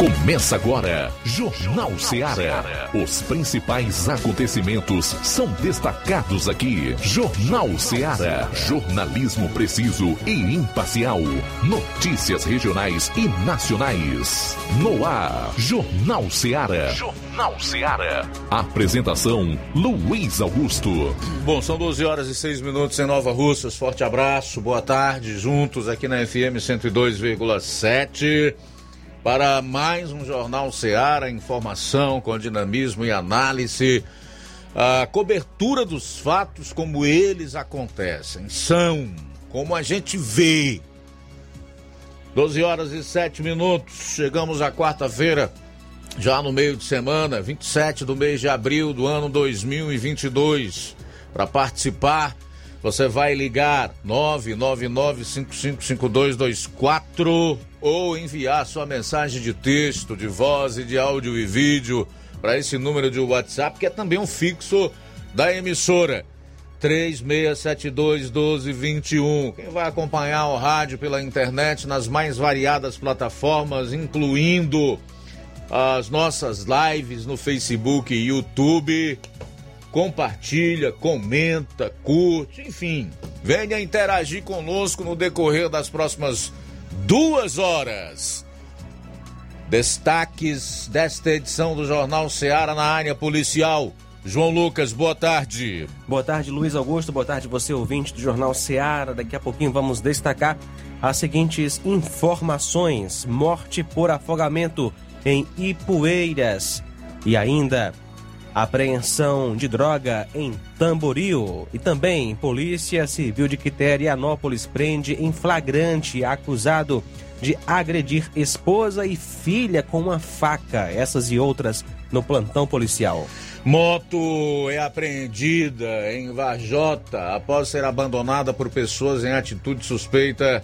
Começa agora, Jornal Ceará. Os principais acontecimentos são destacados aqui. Jornal Ceará. Jornalismo preciso e imparcial. Notícias regionais e nacionais. No ar, Jornal Ceará. Jornal Ceará. Apresentação: Luiz Augusto. Bom, são 12 horas e 6 minutos em Nova Russas. Forte abraço, boa tarde, juntos aqui na FM 102,7 para mais um Jornal Seara, informação com dinamismo e análise, a cobertura dos fatos como eles acontecem, são como a gente vê. 12 horas e 7 minutos, chegamos à quarta-feira, já no meio de semana, 27 do mês de abril do ano 2022. Para participar, você vai ligar 999555224 ou enviar sua mensagem de texto, de voz e de áudio e vídeo para esse número de WhatsApp, que é também um fixo da emissora. 36721221. Quem vai acompanhar o rádio pela internet nas mais variadas plataformas, incluindo as nossas lives no Facebook e YouTube, compartilha, comenta, curte, enfim, venha interagir conosco no decorrer das próximas duas horas. Destaques desta edição do Jornal Seara na área policial. João Lucas, boa tarde. Boa tarde, Luiz Augusto. Boa tarde, você ouvinte do Jornal Seara. Daqui a pouquinho vamos destacar as seguintes informações: morte por afogamento em Ipueiras e ainda apreensão de droga em Tamboril e também Polícia Civil de Quiterianópolis prende em flagrante acusado de agredir esposa e filha com uma faca, essas e outras no plantão policial. Moto é apreendida em Varjota após ser abandonada por pessoas em atitude suspeita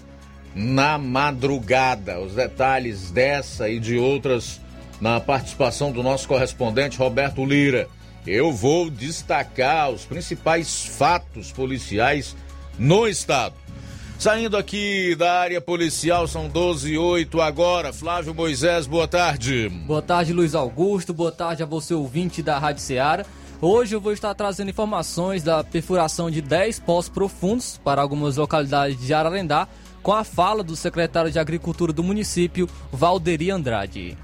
na madrugada. Os detalhes dessa e de outras na participação do nosso correspondente Roberto Lira. Eu vou destacar os principais fatos policiais no estado. Saindo aqui da área policial, são 12 e 8 agora. Flávio Moisés, boa tarde. Boa tarde, Luiz Augusto. Boa tarde a você, ouvinte da Rádio Ceará. Hoje eu vou estar trazendo informações da perfuração de 10 poços profundos para algumas localidades de Ararendá, com a fala do secretário de Agricultura do município, Valderi Andrade.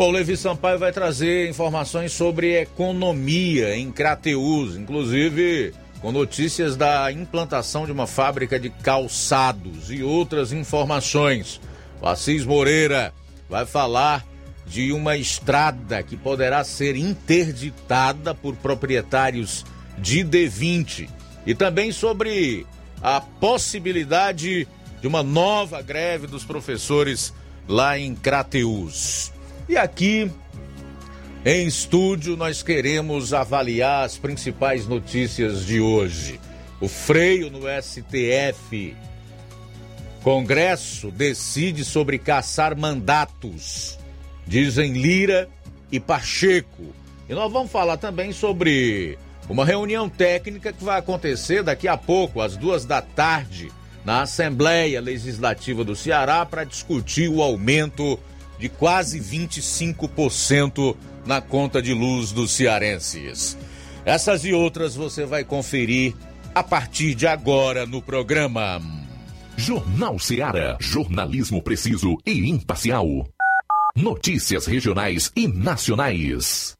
Bom, Levi Sampaio vai trazer informações sobre economia em Crateus, inclusive com notícias da implantação de uma fábrica de calçados e outras informações. O Assis Moreira vai falar de uma estrada que poderá ser interditada por proprietários de D20 e também sobre a possibilidade de uma nova greve dos professores lá em Crateus. E aqui em estúdio nós queremos avaliar as principais notícias de hoje. O freio no STF. Congresso decide sobre caçar mandatos, dizem Lira e Pacheco. E nós vamos falar também sobre uma reunião técnica que vai acontecer daqui a pouco, às duas da tarde, na Assembleia Legislativa do Ceará, para discutir o aumento de quase 25% na conta de luz dos cearenses. Essas e outras você vai conferir a partir de agora no programa. Jornal Ceará, jornalismo preciso e imparcial. Notícias regionais e nacionais.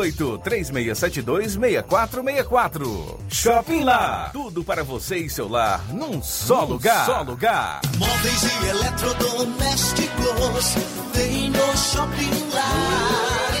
3672 6464. Shopping Lá. Tudo para você e seu lar num só num lugar. Só lugar. Móveis e eletrodomésticos tem no Shopping Lá.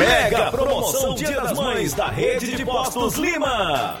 Mega promoção Dia das Mães da Rede de Postos Lima.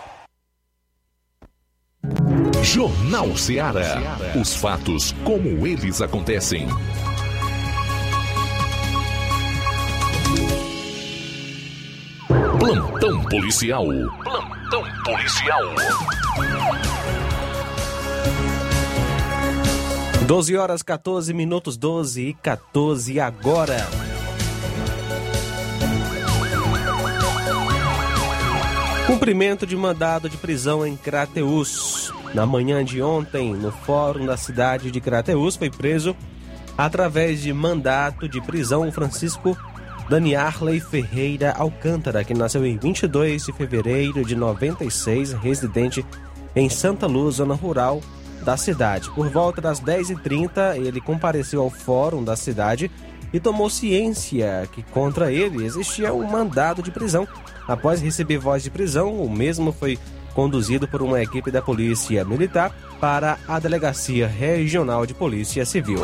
Jornal Ceará. Os fatos como eles acontecem. Plantão policial. Plantão policial. 12 horas 14 minutos, 12 e 14 agora. Cumprimento de mandado de prisão em Crateus. Na manhã de ontem, no fórum da cidade de Crateus, foi preso, através de mandato de prisão, Francisco Daniarley Ferreira Alcântara, que nasceu em 22 de fevereiro de 96, residente em Santa Luz, zona rural da cidade. Por volta das 10h30, ele compareceu ao fórum da cidade e tomou ciência que contra ele existia um mandado de prisão. Após receber voz de prisão, o mesmo foi conduzido por uma equipe da Polícia Militar para a Delegacia Regional de Polícia Civil.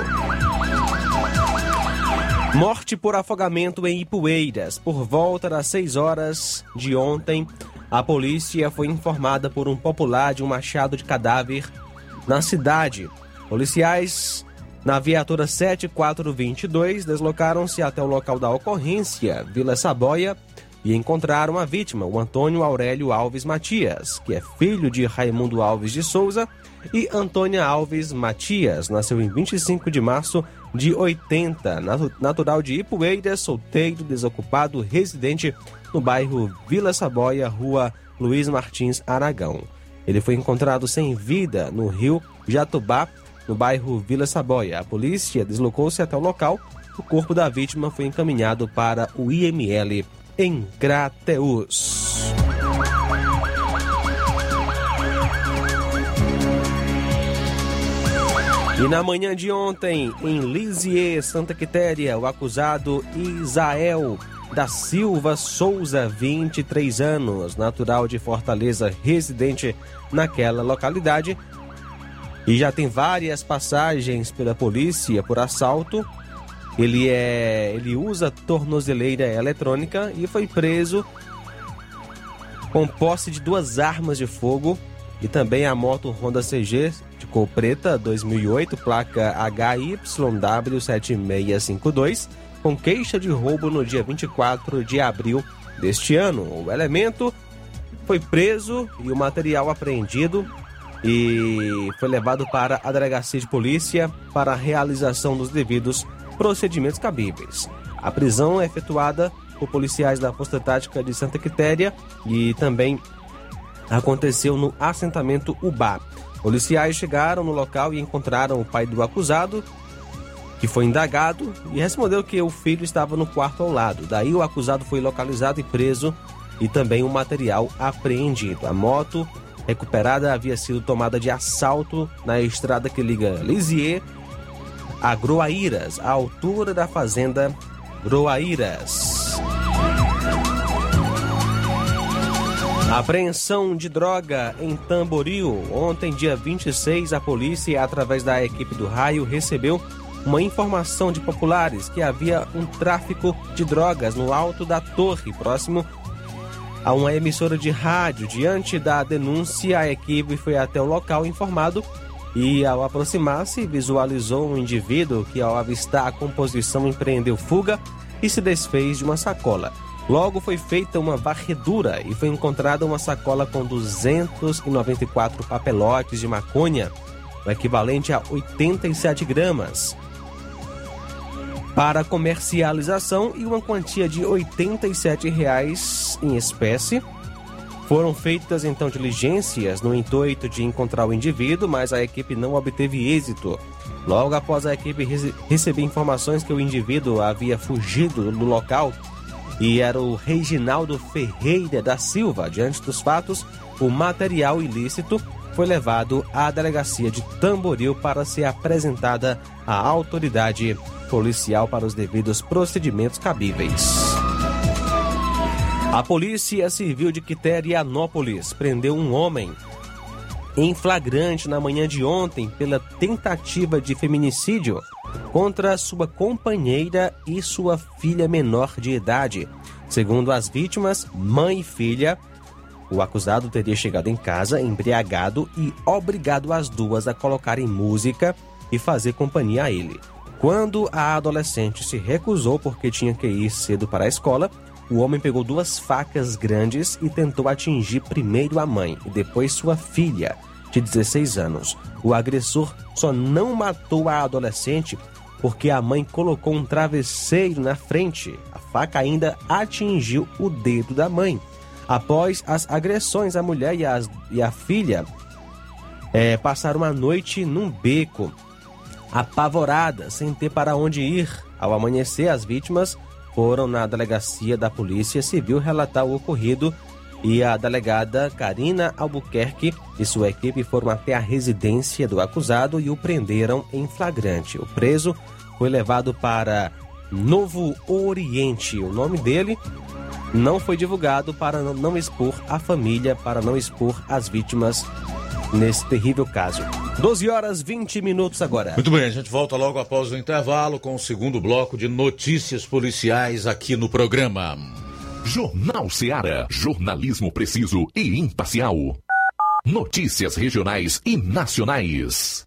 Morte por afogamento em Ipueiras. Por volta das 6 horas de ontem, a polícia foi informada por um popular de um machado de cadáver na cidade. Policiais na viatura 7422 deslocaram-se até o local da ocorrência, Vila Saboia, e encontraram a vítima, o Antônio Aurélio Alves Matias, que é filho de Raimundo Alves de Souza e Antônia Alves Matias, nasceu em 25 de março de 80, natu- natural de Ipueiras, solteiro, desocupado, residente no bairro Vila Saboia, rua Luiz Martins Aragão. Ele foi encontrado sem vida no rio Jatubá, no bairro Vila Saboia. A polícia deslocou-se até o local. O corpo da vítima foi encaminhado para o IML em Crateus. E na manhã de ontem, em Lisieux, Santa Quitéria, o acusado Isael da Silva Souza, 23 anos, natural de Fortaleza, residente naquela localidade, e já tem várias passagens pela polícia por assalto. Ele é, ele usa tornozeleira eletrônica e foi preso com posse de duas armas de fogo e também a moto Honda CG de cor preta 2008, placa HYW7652, com queixa de roubo no dia 24 de abril deste ano. O elemento foi preso e o material apreendido e foi levado para a delegacia de polícia para a realização dos devidos procedimentos cabíveis. A prisão é efetuada por policiais da Força Tática de Santa Quitéria e também aconteceu no assentamento Ubá. Policiais chegaram no local e encontraram o pai do acusado, que foi indagado e respondeu que o filho estava no quarto ao lado. Daí o acusado foi localizado e preso e também o material apreendido. A moto recuperada havia sido tomada de assalto na estrada que liga Lisieux a Groaíras, à altura da fazenda Groaíras. Apreensão de droga em Tamboril. Ontem, dia 26, a polícia, através da equipe do raio, recebeu uma informação de populares que havia um tráfico de drogas no alto da torre, próximo a uma emissora de rádio. Diante da denúncia, a equipe foi até o local informado e, ao aproximar-se, visualizou um indivíduo que, ao avistar a composição, empreendeu fuga e se desfez de uma sacola. Logo foi feita uma varredura e foi encontrada uma sacola com 294 papelotes de maconha, o equivalente a 87 gramas, para comercialização e uma quantia de 87 reais em espécie. Foram feitas então diligências no intuito de encontrar o indivíduo, mas a equipe não obteve êxito. Logo após a equipe rece- receber informações que o indivíduo havia fugido do local e era o Reginaldo Ferreira da Silva. Diante dos fatos, o material ilícito foi levado à delegacia de Tamboril para ser apresentada à autoridade policial para os devidos procedimentos cabíveis. A Polícia Civil de Quiterianópolis prendeu um homem em flagrante na manhã de ontem pela tentativa de feminicídio contra sua companheira e sua filha menor de idade. Segundo as vítimas, mãe e filha, o acusado teria chegado em casa embriagado e obrigado as duas a colocarem música e fazer companhia a ele. Quando a adolescente se recusou porque tinha que ir cedo para a escola, o homem pegou duas facas grandes e tentou atingir primeiro a mãe e depois sua filha, de 16 anos. O agressor só não matou a adolescente porque a mãe colocou um travesseiro na frente. A faca ainda atingiu o dedo da mãe. Após as agressões, a mulher e, as- e a filha eh, passaram a noite num beco, apavoradas, sem ter para onde ir. Ao amanhecer, as vítimas foram na delegacia da Polícia Civil relatar o ocorrido e a delegada Karina Albuquerque e sua equipe foram até a residência do acusado e o prenderam em flagrante. O preso foi levado para Novo Oriente. O nome dele não foi divulgado para não- expor a família, para não expor as vítimas nesse terrível caso. 12 horas 20 minutos agora. Muito bem, a gente volta logo após o intervalo com o segundo bloco de notícias policiais aqui no programa. Jornal Seara. Jornalismo preciso e imparcial. Notícias regionais e nacionais.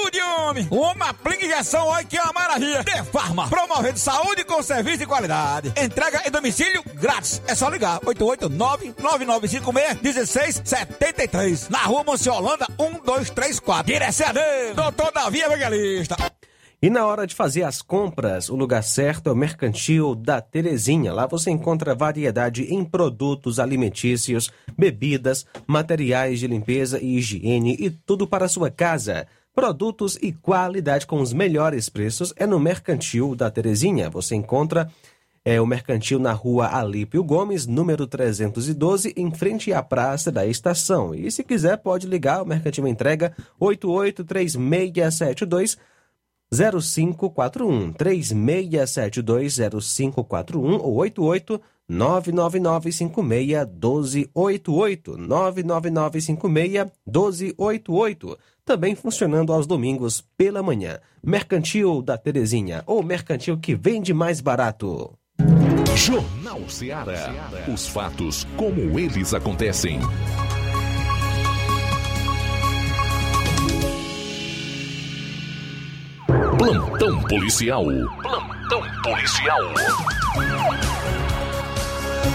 ajude, homem. Uma aplica injeção, olha que é uma maravilha. De Farma, promovendo saúde com serviço de qualidade. Entrega em domicílio grátis. É só ligar, 889-9956-1673. Na rua Monsiolanda, 1234. Direção a Deus, doutor Davi Evangelista. E na hora de fazer as compras, o lugar certo é o Mercantil da Terezinha. Lá você encontra variedade em produtos alimentícios, bebidas, materiais de limpeza e higiene e tudo para a sua casa. Produtos e qualidade com os melhores preços é no Mercantil da Terezinha. Você encontra é o mercantil na rua Alípio Gomes, número 312, em frente à praça da estação. E se quiser, pode ligar, o mercantil entrega 883672 0541 3672 0541 ou 88 99956 1288 99956 1288 também funcionando aos domingos pela manhã. Mercantil da Terezinha, ou mercantil que vende mais barato. Jornal Ceará. Os fatos como eles acontecem. Plantão policial. Plantão policial.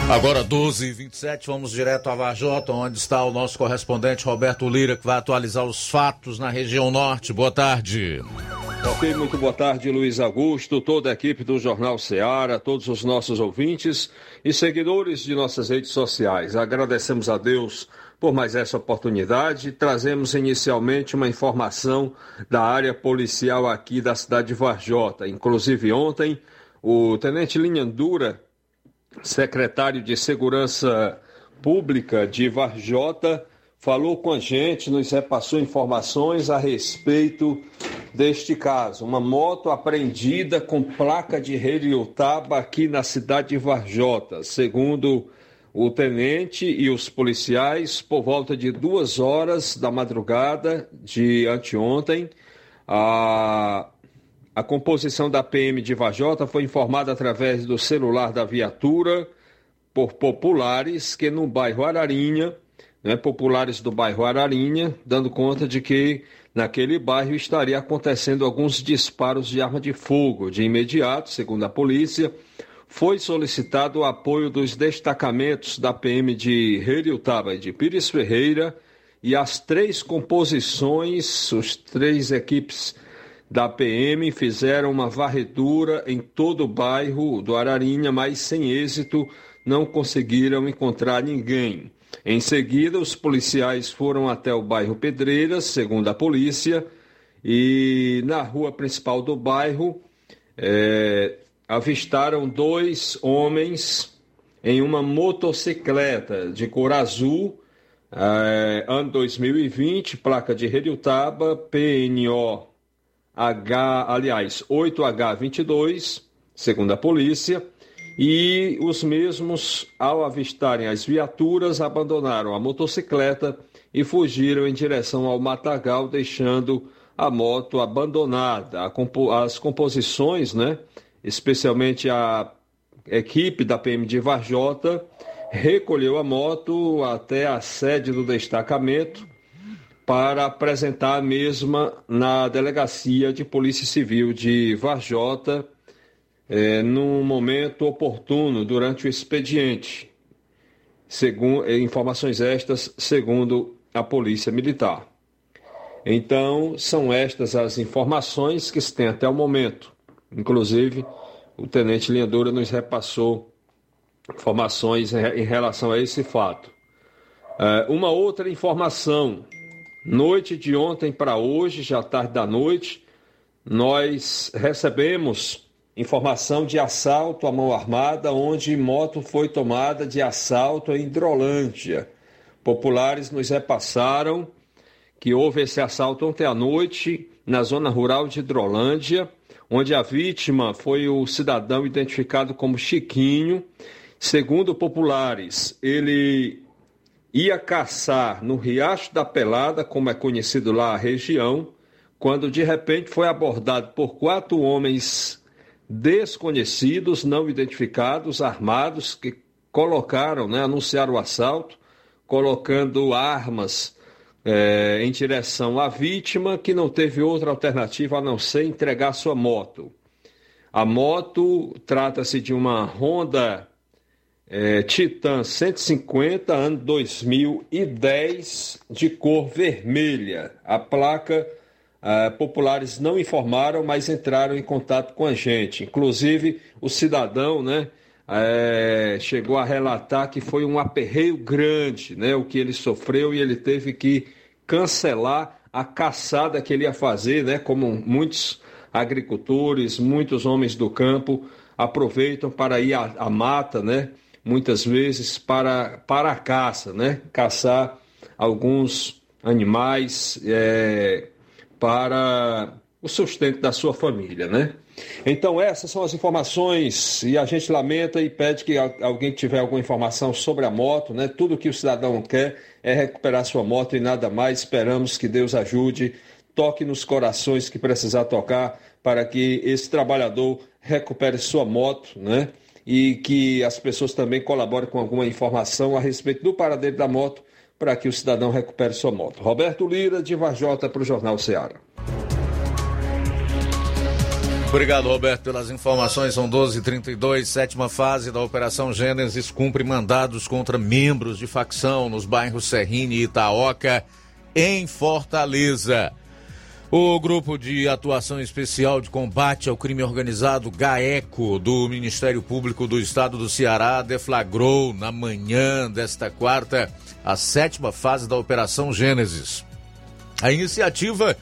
Agora 12 h 27 vamos direto a Vajota, onde está o nosso correspondente Roberto Lira, que vai atualizar os fatos na região norte. Boa tarde. Ok, muito boa tarde, Luiz Augusto, toda a equipe do Jornal Ceará, todos os nossos ouvintes e seguidores de nossas redes sociais. Agradecemos a Deus por mais essa oportunidade. Trazemos inicialmente uma informação da área policial aqui da cidade de Varjota. Inclusive ontem, o Tenente Linhandura, secretário de Segurança Pública de Varjota, falou com a gente, nos repassou informações a respeito deste caso. Uma moto apreendida com placa de Heliotaba aqui na cidade de Varjota. Segundo o tenente e os policiais, por volta de duas horas da madrugada de anteontem, a, a composição da PM de Vajota foi informada através do celular da viatura por populares que no bairro Ararinha, né, populares do bairro Ararinha, dando conta de que naquele bairro estaria acontecendo alguns disparos de arma de fogo. De imediato, segundo a polícia, foi solicitado o apoio dos destacamentos da PM de Heriutaba e de Pires Ferreira e as três composições, os três equipes da PM fizeram uma varredura em todo o bairro do Ararinha, mas sem êxito, não conseguiram encontrar ninguém. Em seguida, os policiais foram até o bairro Pedreiras, segundo a polícia, e na rua principal do bairro, é, avistaram dois homens em uma motocicleta de cor azul, eh, ano 2020, placa de Redutaba, PNO H, aliás, 8H22, segundo a polícia, e os mesmos, ao avistarem as viaturas, abandonaram a motocicleta e fugiram em direção ao matagal, deixando a moto abandonada. As composições, né? especialmente a equipe da PM de Varjota, recolheu a moto até a sede do destacamento para apresentar a mesma na delegacia de Polícia Civil de Varjota, é, num momento oportuno durante o expediente. Segundo, informações estas, segundo a Polícia Militar. Então, são estas as informações que se tem até o momento. Inclusive, o tenente Linhandura nos repassou informações em relação a esse fato. É, uma outra informação: noite de ontem para hoje, já tarde da noite, nós recebemos informação de assalto à mão armada, onde moto foi tomada de assalto em Hidrolândia. Populares nos repassaram que houve esse assalto ontem à noite na zona rural de Hidrolândia onde a vítima foi o cidadão identificado como Chiquinho. Segundo populares, ele ia caçar no Riacho da Pelada, como é conhecido lá a região, quando de repente foi abordado por quatro homens desconhecidos, não identificados, armados, que colocaram, né, anunciaram o assalto, colocando armas é, em direção à vítima, que não teve outra alternativa a não ser entregar sua moto. A moto trata-se de uma Honda é, Titan 150, ano 2010, de cor vermelha. A placa, é, populares não informaram, mas entraram em contato com a gente. Inclusive, o cidadão, né? É, chegou a relatar que foi um aperreio grande, né, o que ele sofreu e ele teve que cancelar a caçada que ele ia fazer, né, como muitos agricultores, muitos homens do campo aproveitam para ir à, à mata, né? Muitas vezes para, para a caça, né? Caçar alguns animais é, para o sustento da sua família, né? Então essas são as informações e a gente lamenta e pede que alguém tiver alguma informação sobre a moto, né? Tudo que o cidadão quer é recuperar sua moto e nada mais. Esperamos que Deus ajude, toque nos corações que precisar tocar para que esse trabalhador recupere sua moto, né? E que as pessoas também colaborem com alguma informação a respeito do paradeiro da moto para que o cidadão recupere sua moto. Roberto Lira, de Varjota, para o Jornal Ceará. Obrigado, Roberto, pelas informações. São 12h32, sétima fase da Operação Gênesis cumpre mandados contra membros de facção nos bairros Serrini e Itaoca, em Fortaleza. O Grupo de Atuação Especial de Combate ao Crime Organizado, GAECO, do Ministério Público do Estado do Ceará, deflagrou na manhã desta quarta a sétima fase da Operação Gênesis. A iniciativa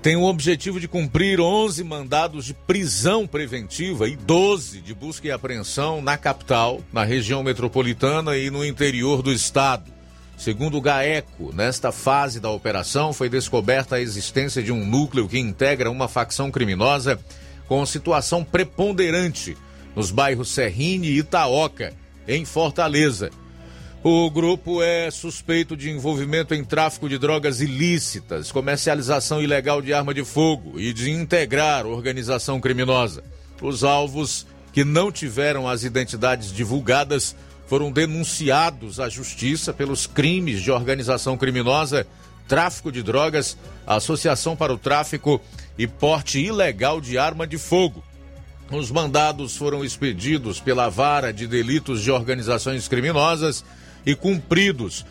tem o objetivo de cumprir 11 mandados de prisão preventiva e 12 de busca e apreensão na capital, na região metropolitana e no interior do estado. Segundo o GAECO, nesta fase da operação foi descoberta a existência de um núcleo que integra uma facção criminosa com situação preponderante nos bairros Serrine e Itaoca, em Fortaleza o grupo é suspeito de envolvimento em tráfico de drogas ilícitas, comercialização ilegal de arma de fogo e de integrar organização criminosa. Os alvos que não tiveram as identidades divulgadas foram denunciados à justiça pelos crimes de organização criminosa, tráfico de drogas, associação para o tráfico e porte ilegal de arma de fogo. Os mandados foram expedidos pela Vara de Delitos de Organizações Criminosas e cumpridos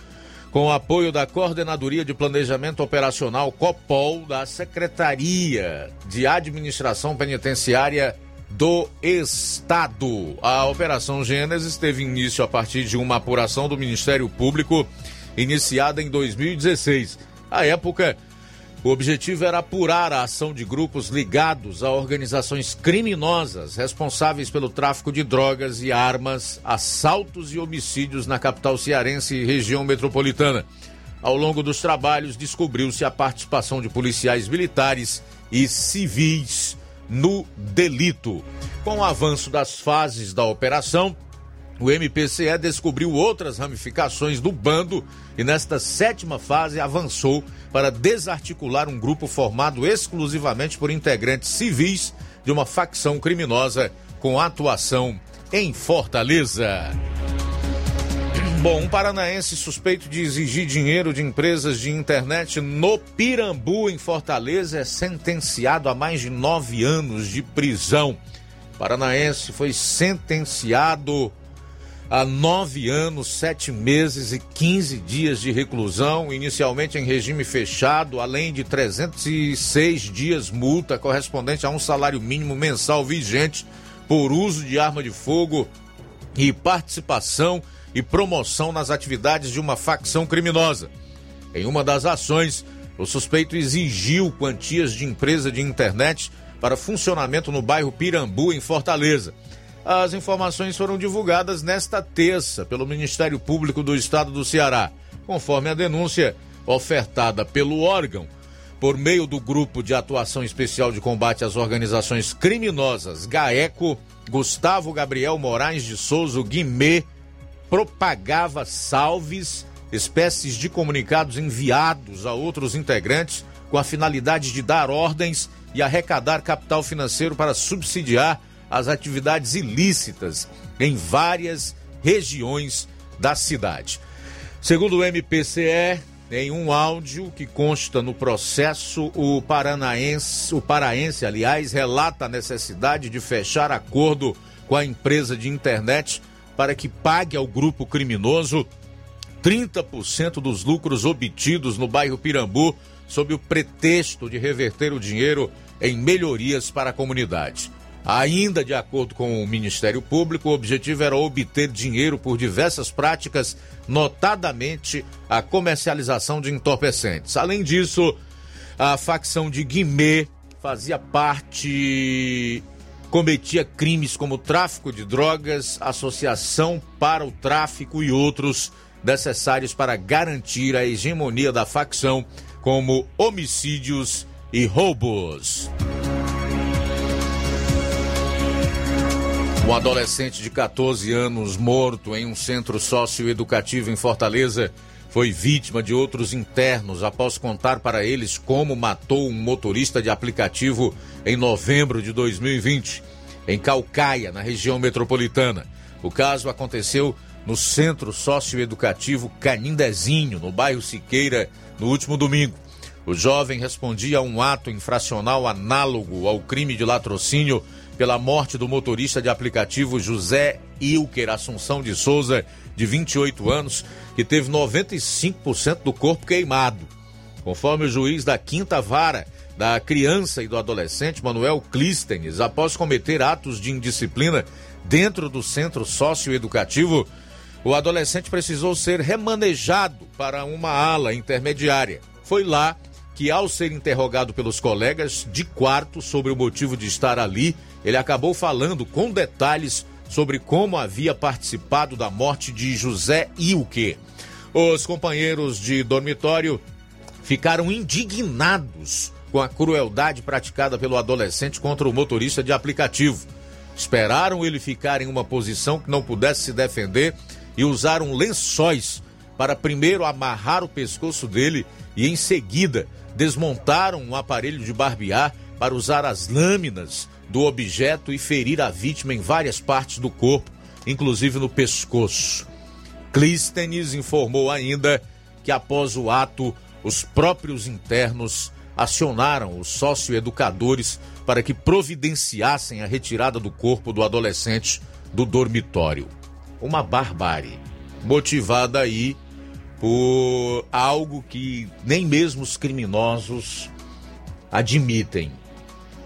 com o apoio da Coordenadoria de Planejamento Operacional COPOL da Secretaria de Administração Penitenciária do Estado. A Operação Gênesis teve início a partir de uma apuração do Ministério Público iniciada em 2016. À época, o objetivo era apurar a ação de grupos ligados a organizações criminosas responsáveis pelo tráfico de drogas e armas, assaltos e homicídios na capital cearense e região metropolitana. Ao longo dos trabalhos, descobriu-se a participação de policiais militares e civis no delito. Com o avanço das fases da operação, o MPCE descobriu outras ramificações do bando e, nesta sétima fase, avançou para desarticular um grupo formado exclusivamente por integrantes civis de uma facção criminosa com atuação em Fortaleza. Bom, um paranaense suspeito de exigir dinheiro de empresas de internet no Pirambu, em Fortaleza, é sentenciado a mais de nove anos de prisão. Paranaense foi sentenciado a nove anos, sete meses e 15 dias de reclusão, inicialmente em regime fechado, além de 306 dias multa correspondente a um salário mínimo mensal vigente por uso de arma de fogo e participação e promoção nas atividades de uma facção criminosa. Em uma das ações, o suspeito exigiu quantias de empresa de internet para funcionamento no bairro Pirambu, em Fortaleza. As informações foram divulgadas nesta terça pelo Ministério Público do Estado do Ceará, conforme a denúncia ofertada pelo órgão por meio do Grupo de Atuação Especial de Combate às Organizações Criminosas, GAECO, Gustavo Gabriel Moraes de Souza Guimê propagava salves, espécies de comunicados enviados a outros integrantes com a finalidade de dar ordens e arrecadar capital financeiro para subsidiar as atividades ilícitas em várias regiões da cidade. Segundo o MPCE, em um áudio que consta no processo, o paranaense, o paraense, aliás, relata a necessidade de fechar acordo com a empresa de internet para que pague ao grupo criminoso 30% dos lucros obtidos no bairro Pirambu, sob o pretexto de reverter o dinheiro em melhorias para a comunidade. Ainda de acordo com o Ministério Público, o objetivo era obter dinheiro por diversas práticas, notadamente a comercialização de entorpecentes. Além disso, a facção de Guimê fazia parte cometia crimes como tráfico de drogas, associação para o tráfico e outros necessários para garantir a hegemonia da facção, como homicídios e roubos. Um adolescente de 14 anos morto em um centro socioeducativo em Fortaleza foi vítima de outros internos após contar para eles como matou um motorista de aplicativo em novembro de 2020, em Calcaia, na região metropolitana. O caso aconteceu no Centro Socioeducativo Canindezinho, no bairro Siqueira, no último domingo. O jovem respondia a um ato infracional análogo ao crime de latrocínio pela morte do motorista de aplicativo José Ilker Assunção de Souza, de 28 anos, que teve 95% do corpo queimado. Conforme o juiz da quinta vara da criança e do adolescente, Manuel Clístenes, após cometer atos de indisciplina dentro do centro socioeducativo, o adolescente precisou ser remanejado para uma ala intermediária. Foi lá que, ao ser interrogado pelos colegas de quarto sobre o motivo de estar ali, ele acabou falando com detalhes sobre como havia participado da morte de José Ilke. Os companheiros de dormitório ficaram indignados com a crueldade praticada pelo adolescente contra o motorista de aplicativo. Esperaram ele ficar em uma posição que não pudesse se defender e usaram lençóis para primeiro amarrar o pescoço dele e em seguida desmontaram um aparelho de barbear para usar as lâminas do objeto e ferir a vítima em várias partes do corpo, inclusive no pescoço. Clístenes informou ainda que após o ato, os próprios internos acionaram os socioeducadores para que providenciassem a retirada do corpo do adolescente do dormitório. Uma barbárie, motivada aí por algo que nem mesmo os criminosos admitem,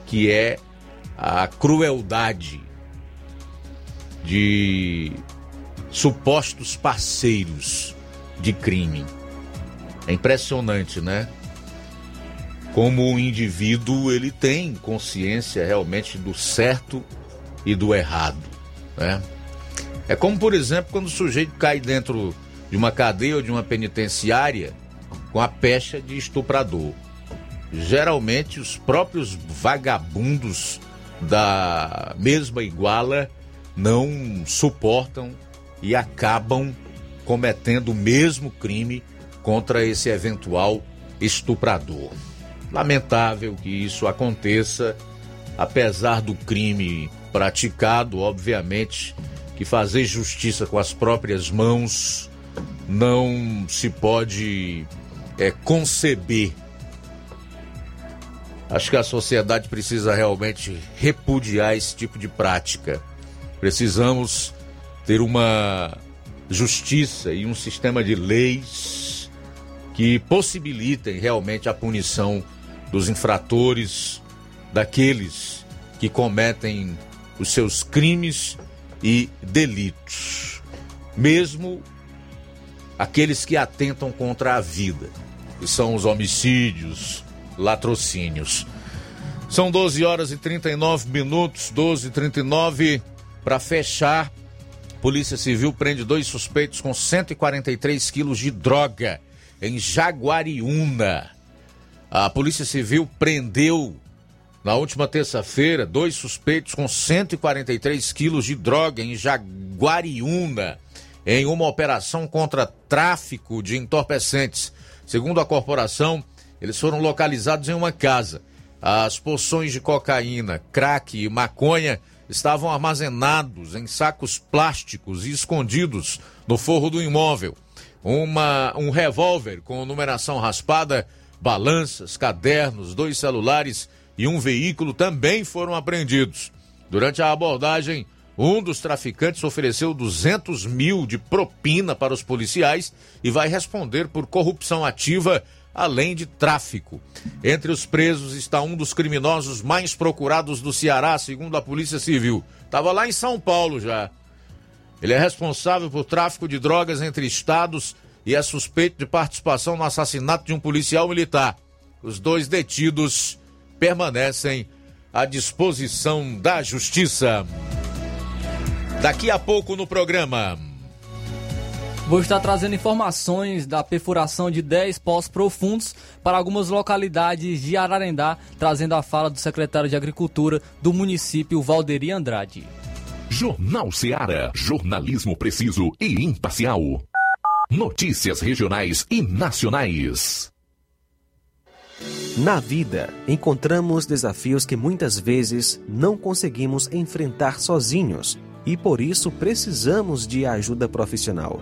que é a crueldade de supostos parceiros de crime. É impressionante, né? Como o indivíduo ele tem consciência realmente do certo e do errado, né? É como, por exemplo, quando o sujeito cai dentro de uma cadeia ou de uma penitenciária com a pecha de estuprador. Geralmente os próprios vagabundos da mesma iguala não suportam e acabam cometendo o mesmo crime contra esse eventual estuprador. Lamentável que isso aconteça, apesar do crime praticado, obviamente, que fazer justiça com as próprias mãos não se pode é, conceber Acho que a sociedade precisa realmente repudiar esse tipo de prática. Precisamos ter uma justiça e um sistema de leis que possibilitem realmente a punição dos infratores, daqueles que cometem os seus crimes e delitos, mesmo aqueles que atentam contra a vida, que são os homicídios, latrocínios. São 12 horas e 39 minutos, 12 e 39 para fechar. Polícia Civil prende dois suspeitos com 143 quilos de droga em Jaguariúna. A Polícia Civil prendeu na última terça-feira dois suspeitos com 143 quilos de droga em Jaguariúna em uma operação contra tráfico de entorpecentes. Segundo a corporação, eles foram localizados em uma casa. As porções de cocaína, crack e maconha estavam armazenados em sacos plásticos e escondidos no forro do imóvel. Uma, um revólver com numeração raspada, balanças, cadernos, dois celulares e um veículo também foram apreendidos. Durante a abordagem, um dos traficantes ofereceu 200 mil de propina para os policiais e vai responder por corrupção ativa além de tráfico. Entre os presos está um dos criminosos mais procurados do Ceará, segundo a Polícia Civil. Estava lá em São Paulo já. Ele é responsável por tráfico de drogas entre estados e é suspeito de participação no assassinato de um policial militar. Os dois detidos permanecem à disposição da Justiça. Daqui a pouco no programa. Vou estar trazendo informações da perfuração de 10 poços profundos para algumas localidades de Ararendá, trazendo a fala do secretário de Agricultura do município, Valderi Andrade. Jornal Seara. Jornalismo preciso e imparcial. Notícias regionais e nacionais. Na vida, encontramos desafios que muitas vezes não conseguimos enfrentar sozinhos e por isso precisamos de ajuda profissional.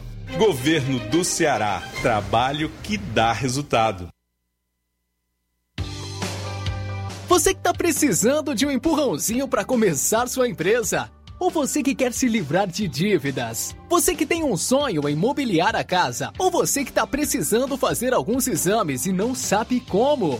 Governo do Ceará. Trabalho que dá resultado. Você que está precisando de um empurrãozinho para começar sua empresa? Ou você que quer se livrar de dívidas? Você que tem um sonho em mobiliar a casa? Ou você que está precisando fazer alguns exames e não sabe como?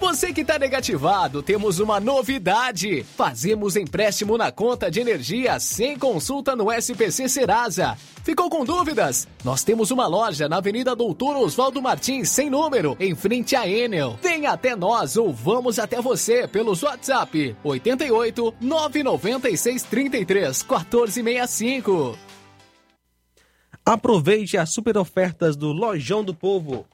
Você que está negativado, temos uma novidade. Fazemos empréstimo na conta de energia sem consulta no SPC Serasa. Ficou com dúvidas? Nós temos uma loja na Avenida Doutor Oswaldo Martins, sem número, em frente à Enel. Venha até nós ou vamos até você pelos WhatsApp 88 996 33 1465. Aproveite as super ofertas do Lojão do Povo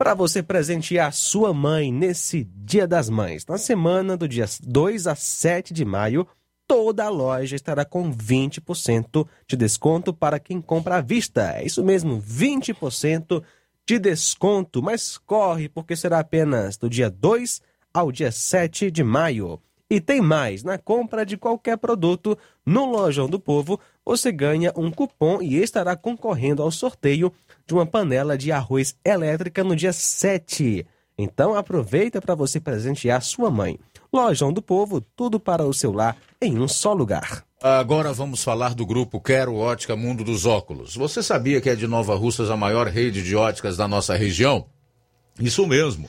para você presentear sua mãe nesse Dia das Mães. Na semana do dia 2 a 7 de maio, toda a loja estará com 20% de desconto para quem compra à vista. É isso mesmo, 20% de desconto, mas corre porque será apenas do dia 2 ao dia 7 de maio. E tem mais, na compra de qualquer produto no Lojão do Povo, você ganha um cupom e estará concorrendo ao sorteio de uma panela de arroz elétrica no dia 7. Então aproveita para você presentear sua mãe. Lojão do Povo, tudo para o seu lar em um só lugar. Agora vamos falar do grupo Quero Ótica Mundo dos Óculos. Você sabia que é de Nova Russas a maior rede de óticas da nossa região? Isso mesmo.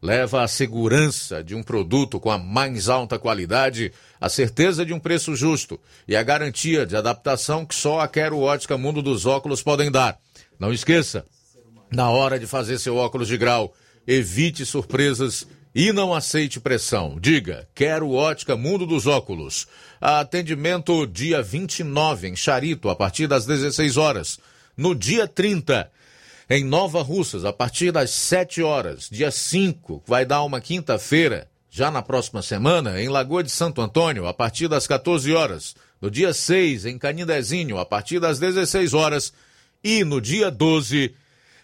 leva a segurança de um produto com a mais alta qualidade, a certeza de um preço justo e a garantia de adaptação que só a Quero Ótica Mundo dos Óculos podem dar. Não esqueça, na hora de fazer seu óculos de grau, evite surpresas e não aceite pressão. Diga, quero ótica Mundo dos Óculos. Atendimento dia 29 em Charito, a partir das 16 horas. No dia 30, em Nova Russas, a partir das 7 horas, dia 5, vai dar uma quinta-feira, já na próxima semana, em Lagoa de Santo Antônio, a partir das 14 horas. No dia 6, em Canindezinho, a partir das 16 horas. E no dia 12,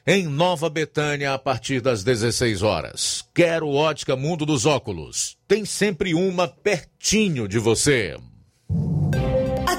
em Nova Betânia, a partir das 16 horas. Quero Ótica Mundo dos Óculos. Tem sempre uma pertinho de você.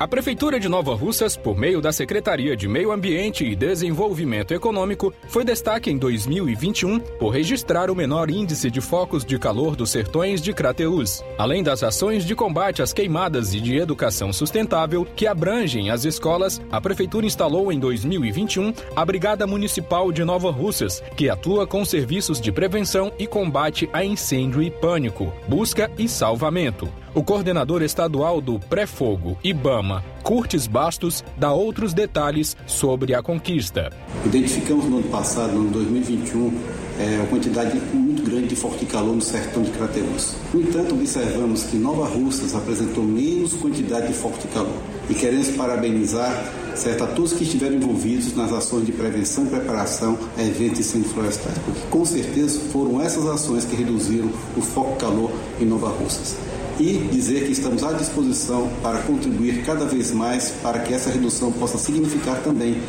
A Prefeitura de Nova Russas, por meio da Secretaria de Meio Ambiente e Desenvolvimento Econômico, foi destaque em 2021 por registrar o menor índice de focos de calor dos sertões de Crateús. Além das ações de combate às queimadas e de educação sustentável que abrangem as escolas, a Prefeitura instalou em 2021 a Brigada Municipal de Nova Russas, que atua com serviços de prevenção e combate a incêndio e pânico, busca e salvamento. O coordenador estadual do Pré-Fogo, IBAMA, Curtis Bastos, dá outros detalhes sobre a conquista. Identificamos no ano passado, no ano 2021, é, uma quantidade muito grande de forte calor no sertão de Crateús. No entanto, observamos que Nova Russas apresentou menos quantidade de forte calor. E queremos parabenizar certo, a todos que estiveram envolvidos nas ações de prevenção e preparação a eventos de incêndio florestal, porque com certeza foram essas ações que reduziram o foco calor em Nova Russas e dizer que estamos à disposição para contribuir cada vez mais para que essa redução possa significar também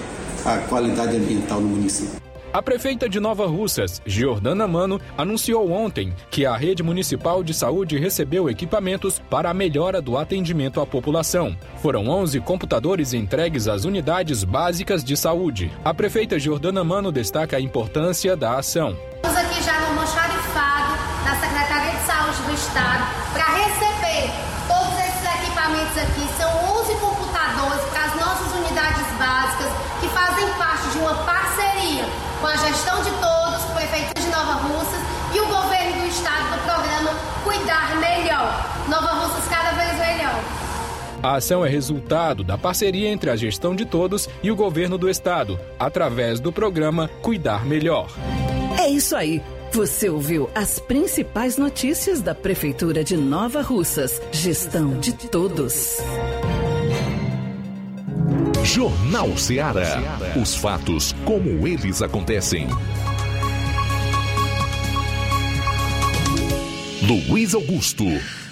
a qualidade ambiental no município. A prefeita de Nova Russas, Giordana Mano, anunciou ontem que a rede municipal de saúde recebeu equipamentos para a melhora do atendimento à população. Foram 11 computadores entregues às unidades básicas de saúde. A prefeita Giordana Mano destaca a importância da ação. Estamos aqui já no almoxarifado da Secretaria de Saúde do Estado para receber todos esses equipamentos aqui. São 11 computadores para as nossas unidades básicas que fazem parte de uma parceria com a gestão de todos, o prefeito de Nova Russas e o governo do estado do programa Cuidar Melhor. Nova Russas cada vez melhor. A ação é resultado da parceria entre a gestão de todos e o governo do estado, através do programa Cuidar Melhor. É isso aí. Você ouviu as principais notícias da Prefeitura de Nova Russas. Gestão de todos. Jornal Ceará. Os fatos como eles acontecem. Luiz Augusto.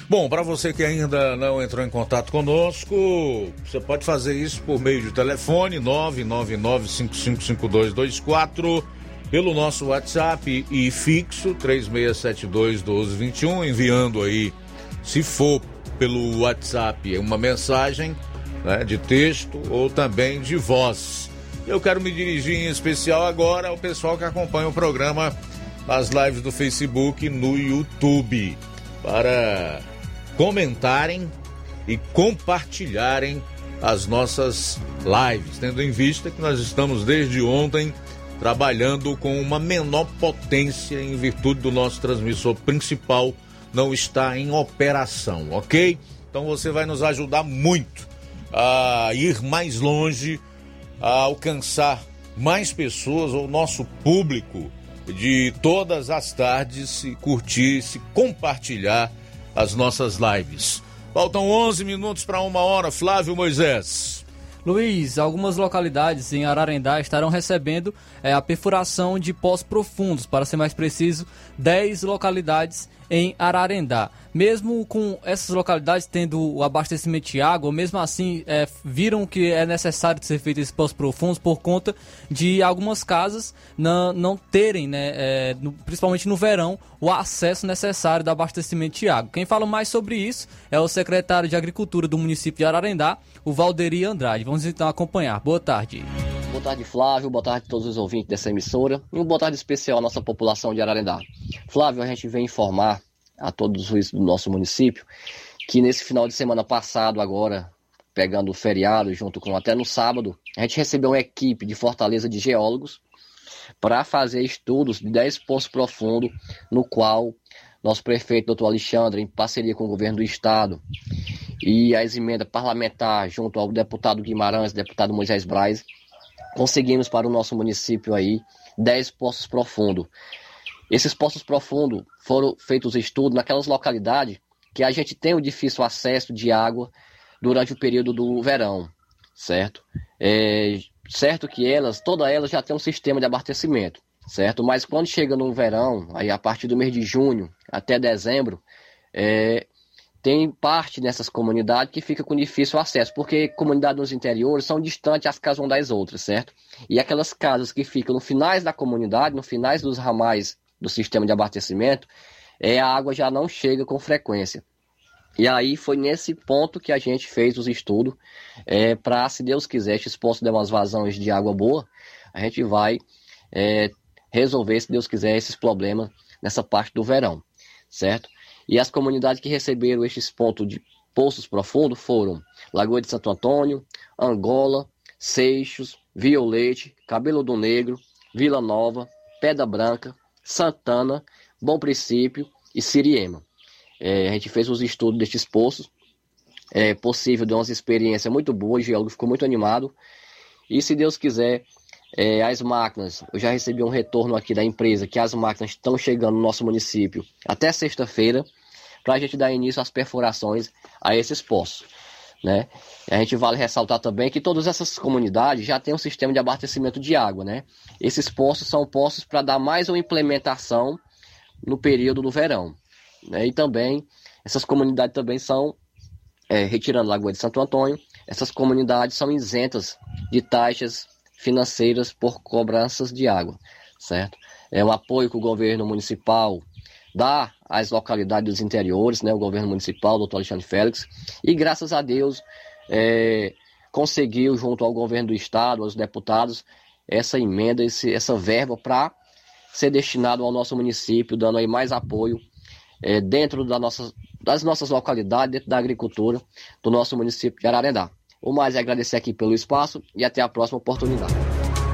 Bom, para você que ainda não entrou em contato conosco, você pode fazer isso por meio de telefone 999555224, pelo nosso WhatsApp e fixo 36721221, enviando aí, se for pelo WhatsApp, uma mensagem né, de texto ou também de voz. Eu quero me dirigir em especial agora ao pessoal que acompanha o programa nas lives do Facebook no YouTube para comentarem e compartilharem as nossas lives, tendo em vista que nós estamos desde ontem trabalhando com uma menor potência em virtude do nosso transmissor principal não estar em operação, ok? Então você vai nos ajudar muito a ir mais longe, a alcançar mais pessoas, o nosso público de todas as tardes, se curtir, se compartilhar as nossas lives. Faltam 11 minutos para uma hora, Flávio Moisés. Luiz, algumas localidades em Ararendá estarão recebendo é, a perfuração de pós profundos, para ser mais preciso, 10 localidades em Ararendá. Mesmo com essas localidades tendo o abastecimento de água, mesmo assim é, viram que é necessário ser feito esses poços profundos por conta de algumas casas não, não terem, né, é, no, principalmente no verão, o acesso necessário do abastecimento de água. Quem fala mais sobre isso é o secretário de Agricultura do município de Ararendá, o Valderi Andrade. Vamos então acompanhar. Boa tarde. Boa tarde, Flávio. Boa tarde a todos os ouvintes dessa emissora. E uma boa tarde especial à nossa população de Ararendá. Flávio, a gente vem informar a todos os do nosso município que nesse final de semana passado, agora, pegando o feriado, junto com até no sábado, a gente recebeu uma equipe de Fortaleza de geólogos para fazer estudos de 10 poços profundos, no qual nosso prefeito, doutor Alexandre, em parceria com o governo do estado, e as emendas parlamentares, junto ao deputado Guimarães, deputado Moisés Braz, conseguimos para o nosso município aí 10 poços profundos. Esses poços profundos foram feitos estudos naquelas localidades que a gente tem o difícil acesso de água durante o período do verão, certo? É, certo que elas, todas elas já têm um sistema de abastecimento, certo? Mas quando chega no verão, aí a partir do mês de junho até dezembro, é, tem parte dessas comunidades que fica com difícil acesso, porque comunidades nos interiores são distantes as casas umas das outras, certo? E aquelas casas que ficam no finais da comunidade, no finais dos ramais do sistema de abastecimento, é, a água já não chega com frequência. E aí foi nesse ponto que a gente fez os estudos é, para, se Deus quiser, esses poços der umas vazões de água boa, a gente vai é, resolver, se Deus quiser, esses problemas nessa parte do verão, certo? E as comunidades que receberam estes pontos de poços profundos foram Lagoa de Santo Antônio, Angola, Seixos, Violete, Cabelo do Negro, Vila Nova, Pedra Branca, Santana, Bom Princípio e Siriema. É, a gente fez os estudos destes poços. É possível de umas experiências muito boas, o geólogo ficou muito animado. E se Deus quiser, é, as máquinas, eu já recebi um retorno aqui da empresa que as máquinas estão chegando no nosso município até sexta-feira para a gente dar início às perfurações a esses poços. Né? A gente vale ressaltar também que todas essas comunidades já têm um sistema de abastecimento de água. Né? Esses poços são poços para dar mais uma implementação no período do verão. Né? E também, essas comunidades também são, é, retirando Lagoa de Santo Antônio, essas comunidades são isentas de taxas financeiras por cobranças de água, certo? É um apoio que o governo municipal dá às localidades dos interiores, né? O governo municipal, doutor Alexandre Félix, e graças a Deus é, conseguiu, junto ao governo do estado, aos deputados, essa emenda, esse, essa verba para ser destinado ao nosso município, dando aí mais apoio é, dentro da nossa, das nossas localidades, dentro da agricultura do nosso município de Ararendá. O mais é agradecer aqui pelo espaço e até a próxima oportunidade.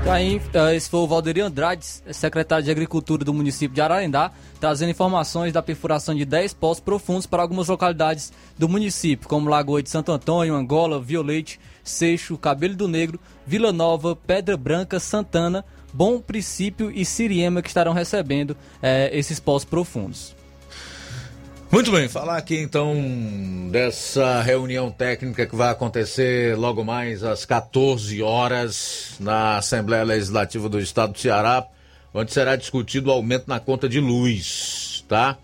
Aí, eh, esse foi o Valderi Andrade, secretário de Agricultura do município de Ararendá, trazendo informações da perfuração de 10 poços profundos para algumas localidades do município, como Lagoa de Santo Antônio, Angola, Violete, Seixo, Cabelo do Negro, Vila Nova, Pedra Branca, Santana, Bom Princípio e Siriema, que estarão recebendo eh, esses poços profundos. Muito bem, falar aqui então dessa reunião técnica que vai acontecer logo mais às 14 horas na Assembleia Legislativa do Estado do Ceará, onde será discutido o aumento na conta de luz, tá?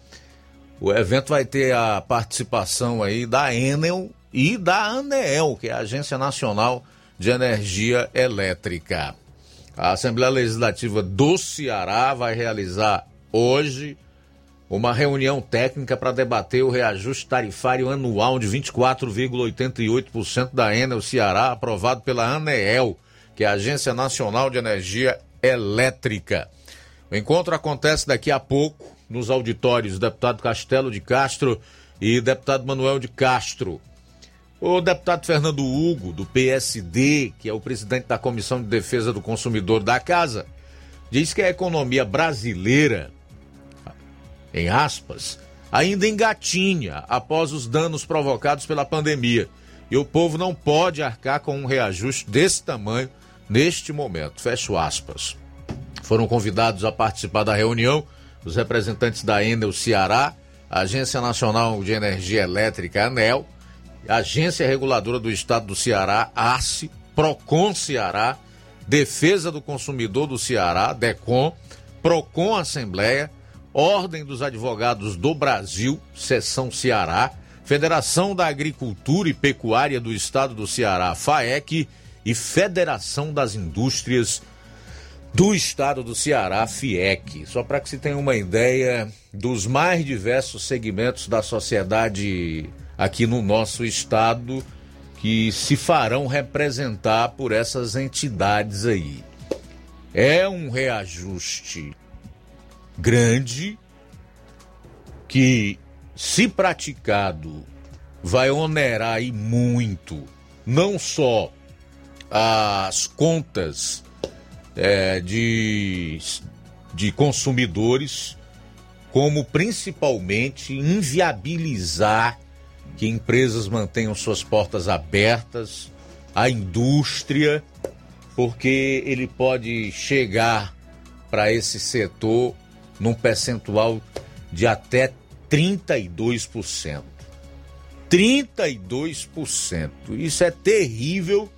O evento vai ter a participação aí da Enel e da ANEEL, que é a Agência Nacional de Energia Elétrica. A Assembleia Legislativa do Ceará vai realizar hoje uma reunião técnica para debater o reajuste tarifário anual de 24,88% da Enel Ceará, aprovado pela ANEEL, que é a Agência Nacional de Energia Elétrica. O encontro acontece daqui a pouco nos auditórios do deputado Castelo de Castro e deputado Manuel de Castro. O deputado Fernando Hugo, do PSD, que é o presidente da Comissão de Defesa do Consumidor da Casa, diz que a economia brasileira em aspas, ainda engatinha após os danos provocados pela pandemia. E o povo não pode arcar com um reajuste desse tamanho neste momento. Fecho aspas. Foram convidados a participar da reunião os representantes da Enel Ceará, Agência Nacional de Energia Elétrica, ANEL, Agência Reguladora do Estado do Ceará, ACE, PROCON Ceará, Defesa do Consumidor do Ceará, DECOM, PROCON Assembleia, Ordem dos Advogados do Brasil, Seção Ceará, Federação da Agricultura e Pecuária do Estado do Ceará, FAEC, e Federação das Indústrias do Estado do Ceará, FIEC. Só para que se tenha uma ideia dos mais diversos segmentos da sociedade aqui no nosso estado que se farão representar por essas entidades aí. É um reajuste grande que, se praticado, vai onerar e muito não só as contas é, de, de consumidores, como principalmente inviabilizar que empresas mantenham suas portas abertas, a indústria, porque ele pode chegar para esse setor num percentual de até 32%. 32%. Isso é terrível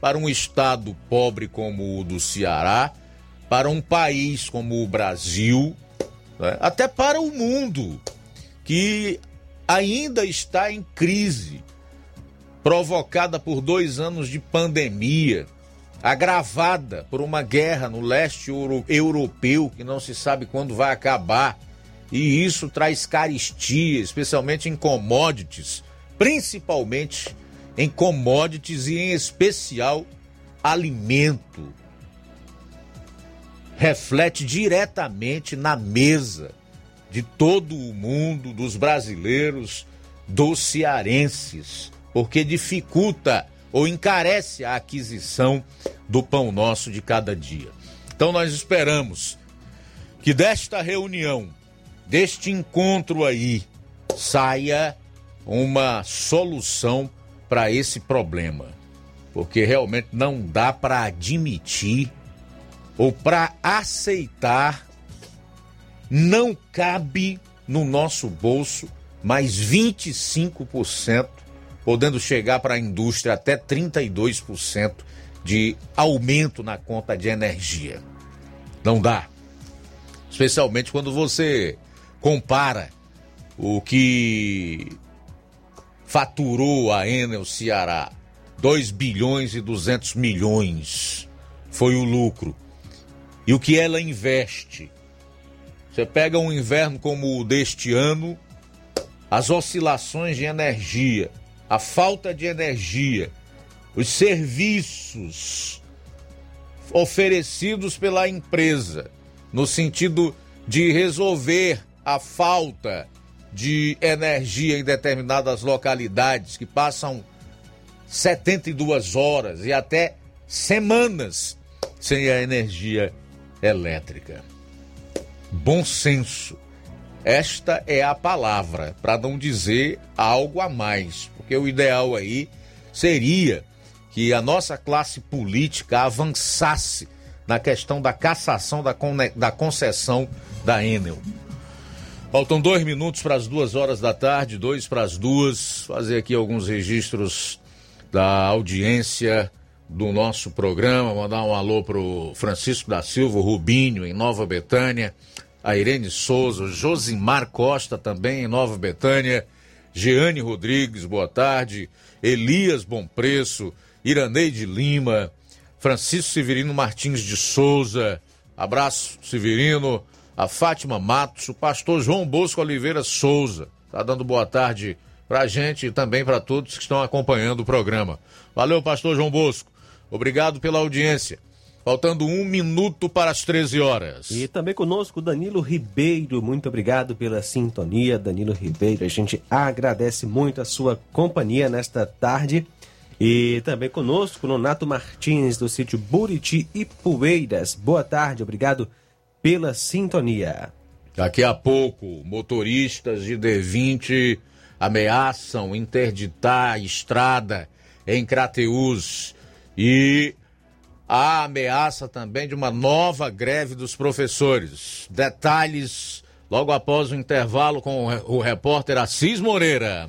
para um estado pobre como o do Ceará, para um país como o Brasil, né? até para o mundo, que ainda está em crise, provocada por dois anos de pandemia, agravada por uma guerra no leste euro europeu que não se sabe quando vai acabar. E isso traz caristia, especialmente em commodities, principalmente em commodities e em especial alimento. Reflete diretamente na mesa de todo o mundo, dos brasileiros, dos cearenses, porque dificulta ou encarece a aquisição do pão nosso de cada dia. Então nós esperamos que desta reunião, deste encontro aí, saia uma solução para esse problema. Porque realmente não dá para admitir ou para aceitar, não cabe no nosso bolso mais 25%, podendo chegar para a indústria até 32% de aumento na conta de energia. Não dá. Especialmente quando você compara o que faturou a Enel Ceará 2 bilhões e 200 milhões foi o lucro. E o que ela investe? Você pega um inverno como o deste ano, as oscilações de energia, a falta de energia, os serviços oferecidos pela empresa no sentido de resolver a falta de energia em determinadas localidades que passam 72 horas e até semanas sem a energia elétrica. Bom senso. Esta é a palavra, para não dizer algo a mais, porque o ideal aí seria que a nossa classe política avançasse na questão da cassação da, da concessão da Enel. Faltam dois minutos para as duas horas da tarde, dois para as duas. Fazer aqui alguns registros da audiência do nosso programa. Mandar um alô para o Francisco da Silva, Rubinho, em Nova Betânia. A Irene Souza, Josimar Costa também em Nova Betânia. Jeane Rodrigues, boa tarde. Elias Bom Preço, Iraneide Lima, Francisco Severino Martins de Souza. Abraço, Severino a Fátima Matos, o pastor João Bosco Oliveira Souza. Tá dando boa tarde pra gente e também para todos que estão acompanhando o programa. Valeu, pastor João Bosco. Obrigado pela audiência. Faltando um minuto para as 13 horas. E também conosco Danilo Ribeiro. Muito obrigado pela sintonia, Danilo Ribeiro. A gente agradece muito a sua companhia nesta tarde. E também conosco Nonato Martins, do sítio Buriti e Poeiras. Boa tarde, obrigado pela sintonia. Daqui a pouco, motoristas de D20 ameaçam interditar a estrada em Crateús e há ameaça também de uma nova greve dos professores. Detalhes logo após o intervalo com o repórter Assis Moreira.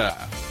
Yeah.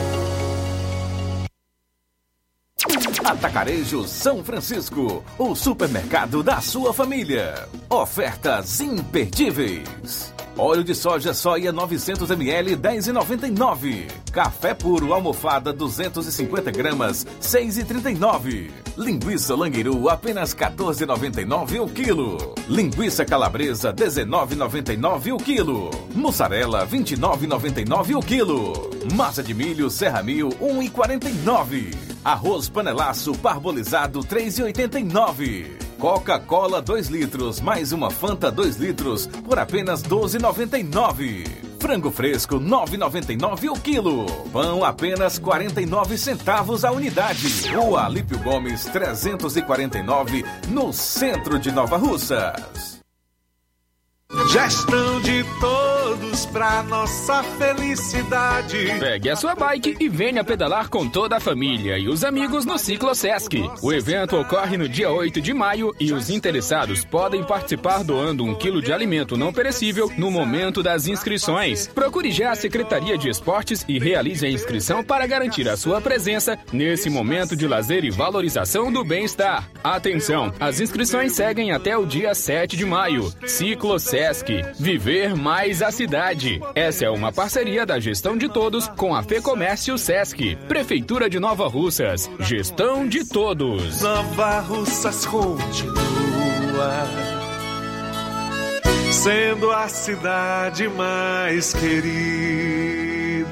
Atacarejo São Francisco, o supermercado da sua família. Ofertas imperdíveis. Óleo de soja soia 900 ml 10,99. Café puro almofada 250 gramas 6,39. Linguiça languiru apenas 14,99 o quilo. Linguiça calabresa 19,99 o quilo. Mussarela 29,99 o quilo. Massa de milho Serra Mil 1,49. Arroz panelaço parbolizado 3,89. Coca-Cola 2 litros mais uma Fanta 2 litros por apenas 12,99. Frango fresco 9,99 o quilo. Pão apenas 49 centavos a unidade. Rua Alípio Gomes 349 no centro de Nova Russas. Gestão de todos pra nossa felicidade. Pegue a sua bike e venha pedalar com toda a família e os amigos no Ciclo Sesc. O evento ocorre no dia 8 de maio e os interessados podem participar doando um quilo de alimento não perecível no momento das inscrições. Procure já a Secretaria de Esportes e realize a inscrição para garantir a sua presença nesse momento de lazer e valorização do bem-estar. Atenção, as inscrições seguem até o dia 7 de maio. Ciclo Sesc Viver mais a cidade. Essa é uma parceria da gestão de todos com a Fecomércio Sesc. Prefeitura de Nova Russas. Gestão de todos. Nova Russas continua sendo a cidade mais querida.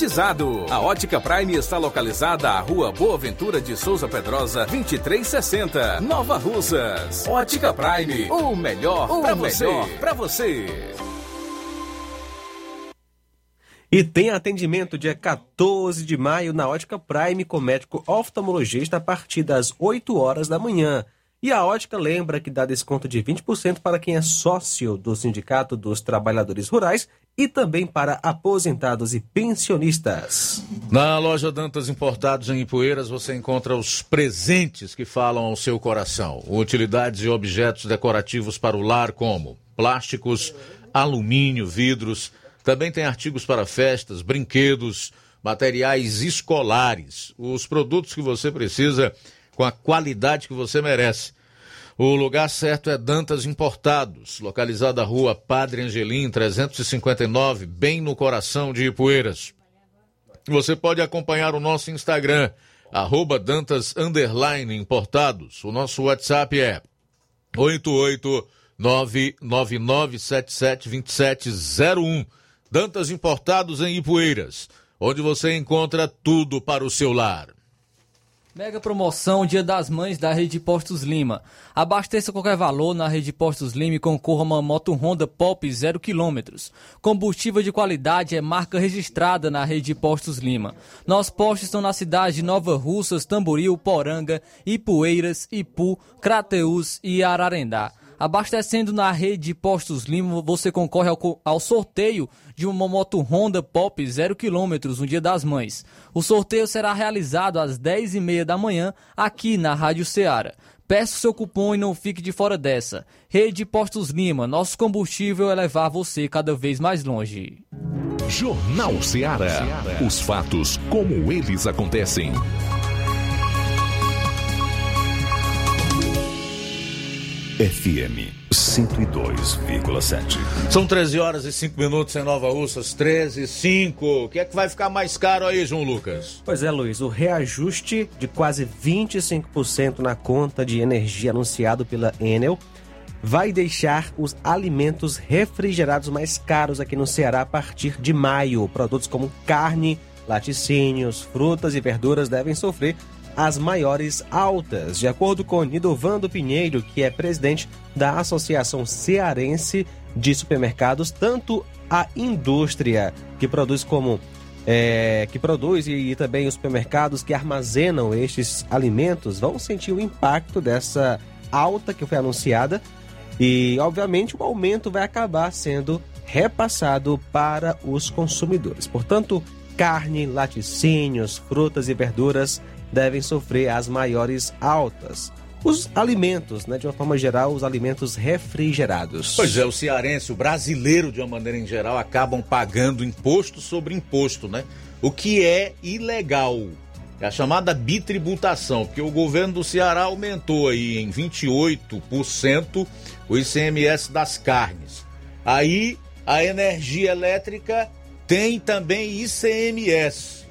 A Ótica Prime está localizada à Rua Boa Ventura de Souza Pedrosa, 2360, Nova Russas. Ótica Prime, o melhor para você. Para você. E tem atendimento dia 14 de maio na Ótica Prime com médico oftalmologista a partir das 8 horas da manhã. E a Ótica lembra que dá desconto de 20% para quem é sócio do Sindicato dos Trabalhadores Rurais e também para aposentados e pensionistas. Na loja Dantas Importados em Ipueiras você encontra os presentes que falam ao seu coração. Utilidades e objetos decorativos para o lar como plásticos, alumínio, vidros. Também tem artigos para festas, brinquedos, materiais escolares. Os produtos que você precisa com a qualidade que você merece. O lugar certo é Dantas Importados, localizada na rua Padre Angelim, 359, bem no coração de Ipueiras. Você pode acompanhar o nosso Instagram, arroba Dantas Importados. O nosso WhatsApp é 88999772701. Dantas Importados em Ipueiras, onde você encontra tudo para o seu lar. Mega promoção Dia das Mães da Rede Postos Lima. Abasteça qualquer valor na Rede Postos Lima e concorra a uma moto Honda Pop 0 km. Combustível de qualidade é marca registrada na Rede Postos Lima. Nossos postos estão na cidade de Nova Russas, Tamboril, Poranga, Ipueiras, Ipu, Crateús e Ararendá. Abastecendo na rede de Postos Lima, você concorre ao, ao, sorteio de uma moto Honda Pop 0 km no Dia das Mães. O sorteio será realizado às 10h30 da manhã aqui na Rádio Ceará. Peça o seu cupom e não fique de fora dessa. Rede Postos Lima, nosso combustível é levar você cada vez mais longe. Jornal Ceará. Os fatos como eles acontecem. FM 102,7. São 13 horas e 5 minutos em Nova Russas, 13 e 5. O que é que vai ficar mais caro aí, João Lucas? Pois é, Luiz, o reajuste de quase 25% na conta de energia anunciado pela Enel vai deixar os alimentos refrigerados mais caros aqui no Ceará a partir de maio. Produtos como carne, laticínios, frutas e verduras devem sofrer as maiores altas. De acordo com Nidovando Pinheiro, que é presidente da Associação Cearense de Supermercados, tanto a indústria que produz como é, que produz e, e também os supermercados que armazenam estes alimentos vão sentir o impacto dessa alta que foi anunciada e, obviamente, o aumento vai acabar sendo repassado para os consumidores. Portanto, carne, laticínios, frutas e verduras devem sofrer as maiores altas. Os alimentos, né, de uma forma geral, os alimentos refrigerados. Pois é, o cearense, o brasileiro, de uma maneira em geral, acabam pagando imposto sobre imposto, né? O que é ilegal. É a chamada bitributação, porque o governo do Ceará aumentou aí em 28% o ICMS das carnes. Aí a energia elétrica tem também ICMS.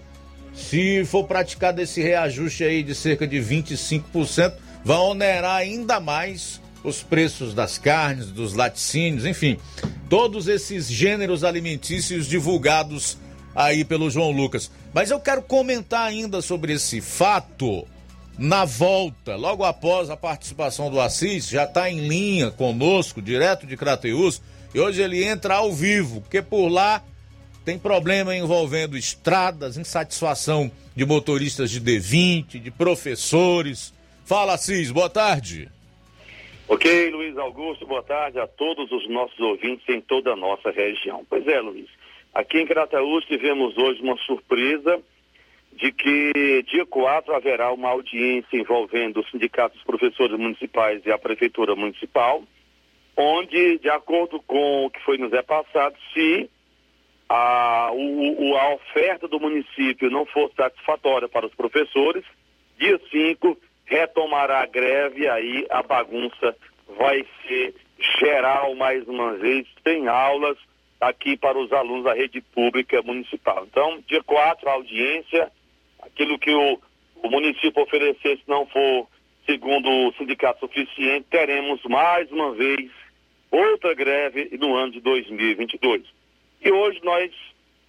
Se for praticado esse reajuste aí de cerca de 25%, vai onerar ainda mais os preços das carnes, dos laticínios, enfim, todos esses gêneros alimentícios divulgados aí pelo João Lucas. Mas eu quero comentar ainda sobre esse fato na volta, logo após a participação do Assis, já está em linha conosco, direto de Crateus, e hoje ele entra ao vivo, porque por lá tem problema envolvendo estradas, insatisfação de motoristas de D20, de professores. Fala, Assis, boa tarde. Ok, Luiz Augusto, boa tarde a todos os nossos ouvintes em toda a nossa região. Pois é, Luiz, aqui em Crateus tivemos hoje uma surpresa de que dia 4 haverá uma audiência envolvendo os sindicatos dos professores municipais e a prefeitura municipal, onde, de acordo com o que foi nos é passado, se a, o, a oferta do município não for satisfatória para os professores, dia 5 retomará a greve, aí a bagunça vai ser geral mais uma vez, tem aulas aqui para os alunos da rede pública municipal. Então, dia 4, a audiência, aquilo que o, o município oferecer, se não for segundo o sindicato suficiente, teremos mais uma vez outra greve no ano de 2022. E hoje nós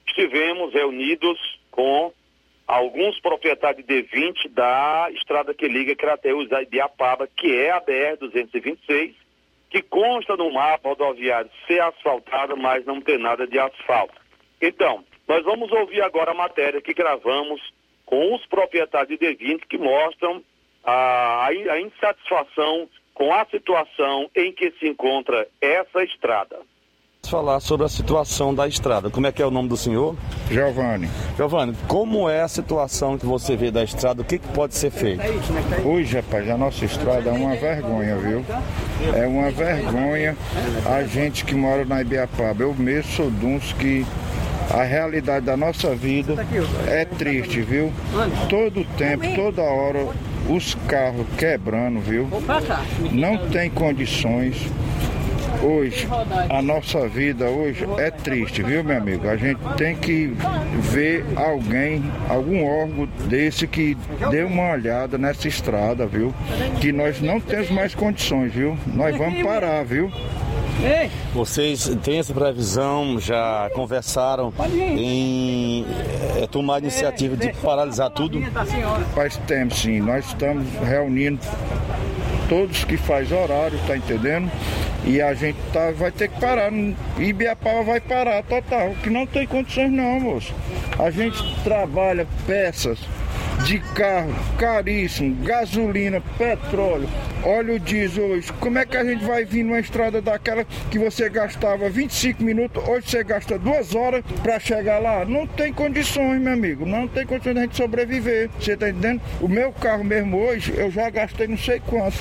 estivemos reunidos com alguns proprietários de D20 da estrada que liga Crateus a Ibiapaba, que é a BR-226, que consta no mapa rodoviário ser asfaltada, mas não tem nada de asfalto. Então, nós vamos ouvir agora a matéria que gravamos com os proprietários de D20 que mostram a, a insatisfação com a situação em que se encontra essa estrada falar sobre a situação da estrada. Como é que é o nome do senhor? Giovanni. Giovanni, como é a situação que você vê da estrada? O que, que pode ser feito? Hoje, rapaz, a nossa estrada é uma vergonha, viu? É uma vergonha a gente que mora na Ibiapaba. Eu mesmo sou de uns que a realidade da nossa vida é triste, viu? Todo tempo, toda hora, os carros quebrando, viu? Não tem condições hoje, a nossa vida hoje é triste, viu, meu amigo? A gente tem que ver alguém, algum órgão desse que dê uma olhada nessa estrada, viu? Que nós não temos mais condições, viu? Nós vamos parar, viu? Vocês têm essa previsão, já conversaram em é, tomar a iniciativa de paralisar tudo? Faz tempo sim, nós estamos reunindo todos que faz horário, tá entendendo? E a gente tá, vai ter que parar. Ibiapaba vai parar total, que não tem condições não, moço. A gente trabalha peças de carro caríssimo, gasolina, petróleo, óleo diesel hoje. Como é que a gente vai vir numa estrada daquela que você gastava 25 minutos, hoje você gasta duas horas para chegar lá? Não tem condições, meu amigo. Não tem condições de a gente sobreviver. Você tá entendendo? O meu carro mesmo hoje, eu já gastei não sei quanto.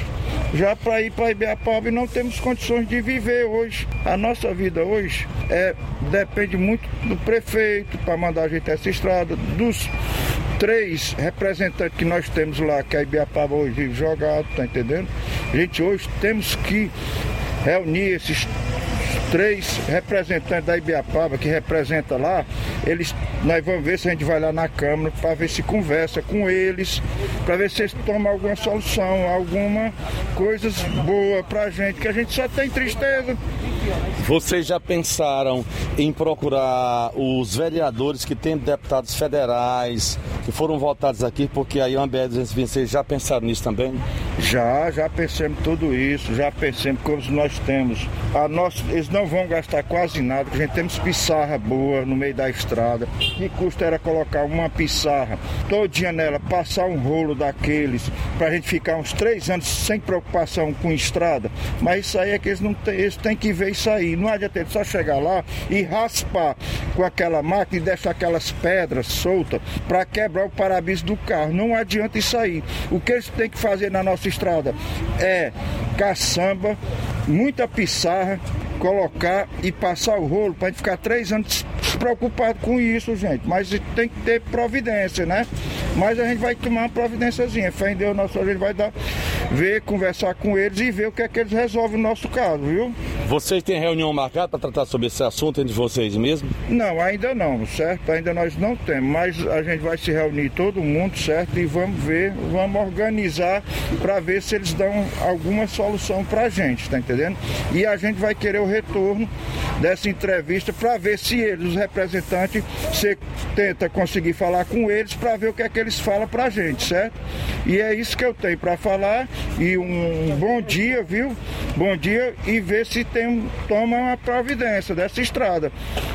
Já para ir para Ibiapaba e não temos condições de viver hoje. A nossa vida hoje é, depende muito do prefeito para mandar a gente essa estrada, dos três representantes que nós temos lá, que a Ibiapaba hoje jogado, tá entendendo? Gente hoje temos que reunir esses três representantes da Ibiapaba que representa lá, eles nós vamos ver se a gente vai lá na Câmara para ver se conversa com eles, para ver se eles tomam alguma solução, alguma coisas boa pra gente, que a gente só tem tristeza. Vocês já pensaram em procurar os vereadores que têm deputados federais que foram votados aqui, porque aí o BR 226 já pensaram nisso também? Já, já pensamos tudo isso, já pensamos como nós temos. A nossa, eles não vão gastar quase nada, porque a gente temos pissarra boa no meio da estrada. Que custa era colocar uma pissarra todinha nela, passar um rolo daqueles, pra gente ficar uns três anos sem preocupação com estrada. Mas isso aí é que eles não têm, eles têm que ver isso aí. Não adianta só chegar lá e raspar com aquela máquina e deixar aquelas pedras soltas para quebrar o para-brisa do carro. Não adianta isso aí. O que eles têm que fazer na nossa estrada. É caçamba, muita pissarra, colocar e passar o rolo para gente ficar três anos preocupado com isso, gente. Mas tem que ter providência, né? Mas a gente vai tomar uma providênciazinha. Fé em Deus, nosso a gente vai dar, ver, conversar com eles e ver o que é que eles resolvem no nosso caso, viu? Vocês têm reunião marcada para tratar sobre esse assunto entre vocês mesmo? Não, ainda não, certo? Ainda nós não temos, mas a gente vai se reunir todo mundo, certo? E vamos ver, vamos organizar para ver se eles dão alguma solução para a gente, tá entendendo? E a gente vai querer o retorno dessa entrevista para ver se eles, os representantes, você tenta conseguir falar com eles para ver o que é que eles falam para a gente, certo? E é isso que eu tenho para falar e um bom dia, viu? Bom dia e ver se tem, toma uma providência dessa estrada,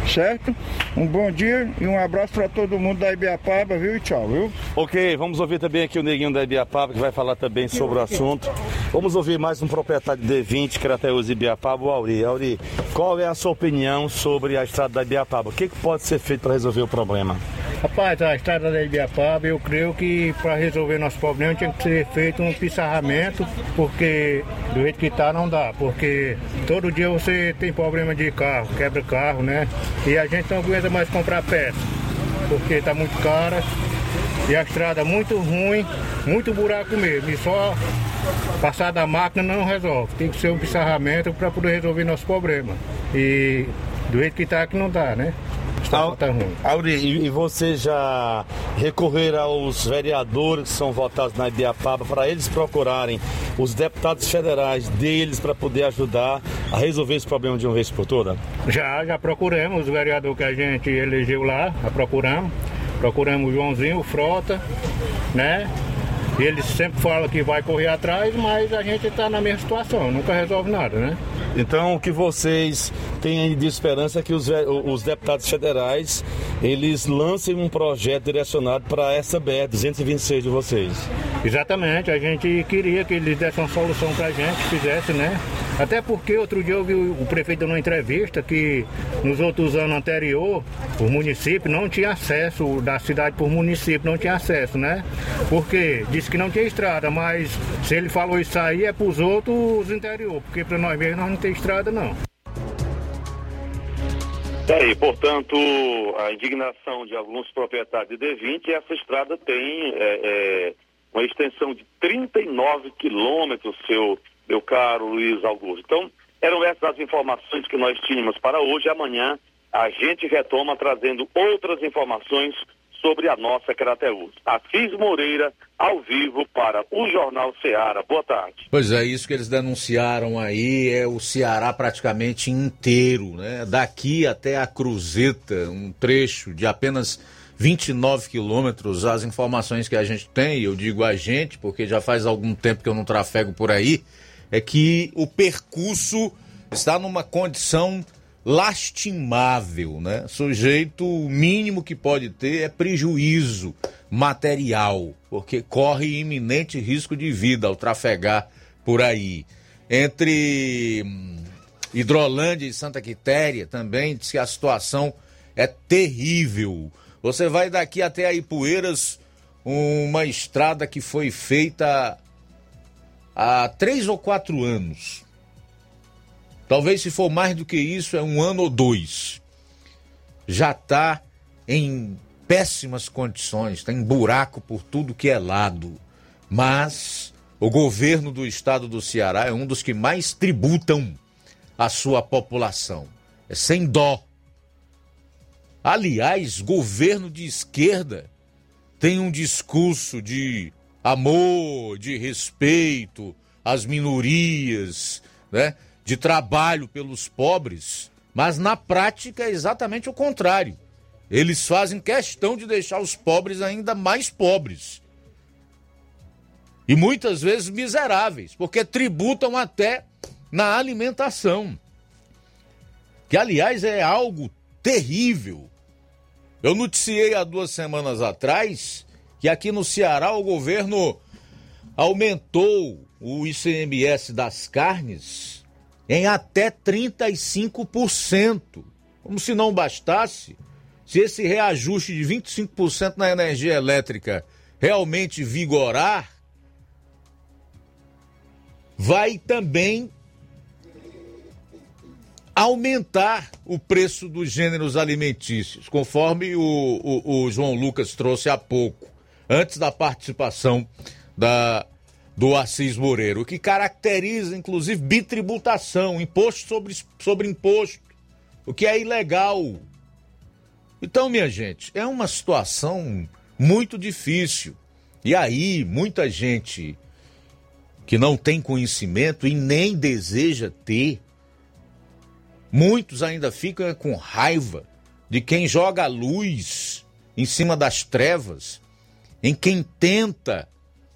certo? Um bom dia e um abraço para todo mundo da Ibiapaba, viu? E tchau, viu? Ok, vamos ouvir também aqui o Neguinho da Ibiapaba, que vai falar também sobre o assunto. Vamos ouvir mais um proprietário de D20, Crateus Ibiapaba, o Auri. Auri, qual é a sua opinião sobre a estrada da Ibiapaba? O que, que pode ser feito para resolver o problema? Rapaz, a estrada da Ibiapaba, eu creio que para resolver nosso problema tinha que ser feito um pissarramento, porque do jeito que tá não dá, porque todo dia você tem problema de carro, quebra carro, né? E a gente não aguenta mais comprar peça, porque tá muito cara e a estrada muito ruim, muito buraco mesmo, e só passar da máquina não resolve. Tem que ser um pissarramento para poder resolver nosso problema. E do jeito que tá que não dá, né? Está tá ruim. Auri, e, e você já recorrer aos vereadores que são votados na Ibiapaba para eles procurarem os deputados federais deles para poder ajudar a resolver esse problema de uma vez por toda? Já, já procuramos o vereador que a gente elegeu lá, já procuramos. Procuramos o Joãozinho, o Frota, né? Ele sempre fala que vai correr atrás, mas a gente está na mesma situação, nunca resolve nada, né? Então, o que vocês têm de esperança é que os, os deputados federais eles lancem um projeto direcionado para essa BR 226 de vocês. Exatamente, a gente queria que eles dessem uma solução pra gente, fizesse, né? Até porque outro dia eu vi o prefeito dando uma entrevista que nos outros anos anterior o município não tinha acesso, da cidade por município não tinha acesso, né? Porque disse que não tinha estrada, mas se ele falou isso aí é pros outros interior, porque para nós mesmos nós não tem estrada não. Tá aí, portanto, a indignação de alguns proprietários de D20, essa estrada tem é, é, uma extensão de 39 quilômetros, seu meu caro Luiz Augusto. Então, eram essas as informações que nós tínhamos para hoje. Amanhã a gente retoma trazendo outras informações sobre a nossa Crateus. Assis Moreira, ao vivo para o Jornal Ceará. Boa tarde. Pois é, isso que eles denunciaram aí é o Ceará praticamente inteiro, né? Daqui até a Cruzeta, um trecho de apenas 29 quilômetros. As informações que a gente tem, eu digo a gente, porque já faz algum tempo que eu não trafego por aí, é que o percurso está numa condição lastimável, né? Sujeito, o mínimo que pode ter é prejuízo material, porque corre iminente risco de vida ao trafegar por aí. Entre hum, Hidrolândia e Santa Quitéria também diz que a situação é terrível. Você vai daqui até Ipueiras, uma estrada que foi feita há três ou quatro anos. Talvez se for mais do que isso, é um ano ou dois. Já está em péssimas condições, tem buraco por tudo que é lado. Mas o governo do estado do Ceará é um dos que mais tributam a sua população. É sem dó. Aliás, governo de esquerda tem um discurso de amor, de respeito às minorias, né? de trabalho pelos pobres, mas na prática é exatamente o contrário. Eles fazem questão de deixar os pobres ainda mais pobres. E muitas vezes miseráveis, porque tributam até na alimentação. Que, aliás, é algo terrível. Eu noticiei há duas semanas atrás que aqui no Ceará o governo aumentou o ICMS das carnes em até 35%. Como se não bastasse, se esse reajuste de 25% na energia elétrica realmente vigorar, vai também aumentar o preço dos gêneros alimentícios, conforme o, o, o, João Lucas trouxe há pouco, antes da participação da, do Assis Moreira, o que caracteriza, inclusive, bitributação, imposto sobre, sobre imposto, o que é ilegal. Então, minha gente, é uma situação muito difícil. E aí, muita gente que não tem conhecimento e nem deseja ter, muitos ainda ficam com raiva de quem joga a luz em cima das trevas, em quem tenta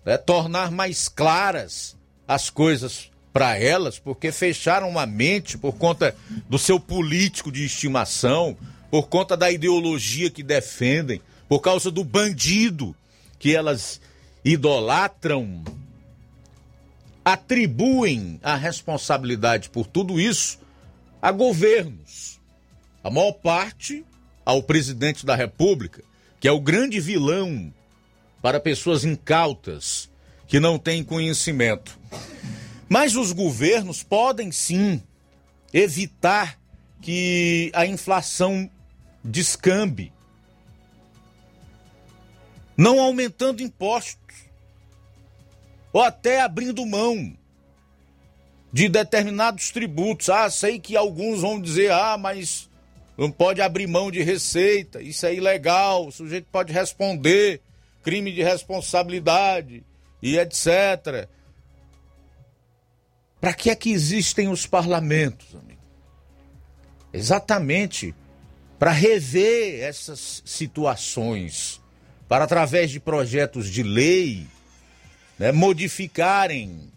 né, tornar mais claras as coisas para elas, porque fecharam a mente por conta do seu político de estimação, por conta da ideologia que defendem, por causa do bandido que elas idolatram, atribuem a responsabilidade por tudo isso a governos. A maior parte ao presidente da República, que é o grande vilão para pessoas incautas que não têm conhecimento. Mas os governos podem sim evitar que a inflação descambe, não aumentando impostos, ou até abrindo mão de determinados tributos. Ah, sei que alguns vão dizer, ah, mas não pode abrir mão de receita, isso é ilegal, o sujeito pode responder, crime de responsabilidade e etc. Para que é que existem os parlamentos, amigo? Exatamente para rever essas situações, para através de projetos de lei, né, modificarem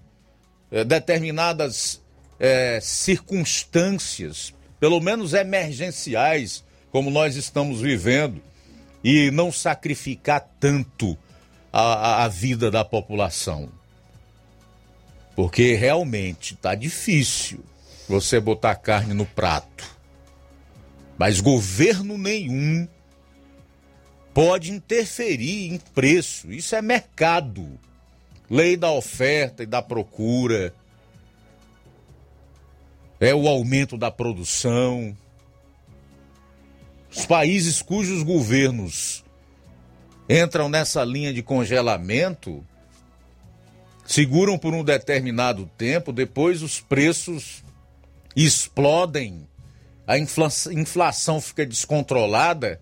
é, determinadas é, circunstâncias, pelo menos emergenciais, como nós estamos vivendo, e não sacrificar tanto a, a vida da população. Porque realmente está difícil você botar carne no prato. Mas governo nenhum pode interferir em preço. Isso é mercado. Lei da oferta e da procura. É o aumento da produção. Os países cujos governos entram nessa linha de congelamento seguram por um determinado tempo, depois os preços explodem a inflação fica descontrolada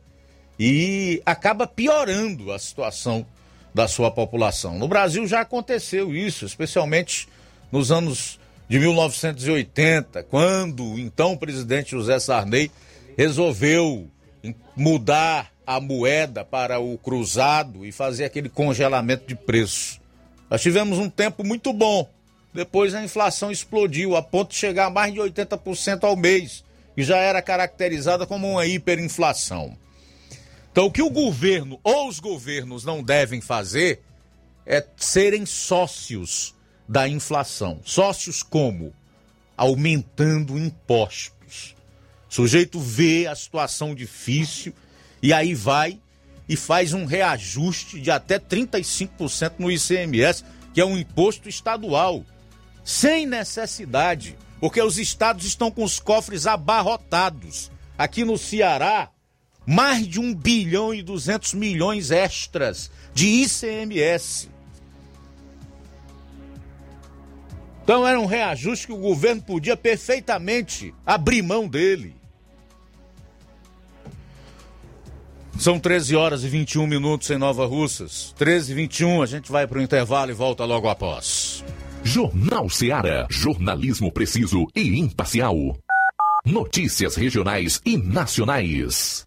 e acaba piorando a situação da sua população. No Brasil já aconteceu isso, especialmente nos anos de 1980, quando o então presidente José Sarney resolveu mudar a moeda para o cruzado e fazer aquele congelamento de preço. Nós tivemos um tempo muito bom. Depois a inflação explodiu a ponto de chegar a mais de 80% ao mês que já era caracterizada como uma hiperinflação. Então, o que o governo ou os governos não devem fazer é serem sócios da inflação. Sócios como? Aumentando impostos. O sujeito vê a situação difícil e aí vai e faz um reajuste de até 35% no ICMS, que é um imposto estadual, sem necessidade, porque os estados estão com os cofres abarrotados. Aqui no Ceará, mais de 1 bilhão e 200 milhões extras de ICMS. Então era um reajuste que o governo podia perfeitamente abrir mão dele. São 13 horas e 21 minutos em Nova Russas. 13 e 21, a gente vai para o intervalo e volta logo após. Jornal Seara. Jornalismo preciso e imparcial. Notícias regionais e nacionais.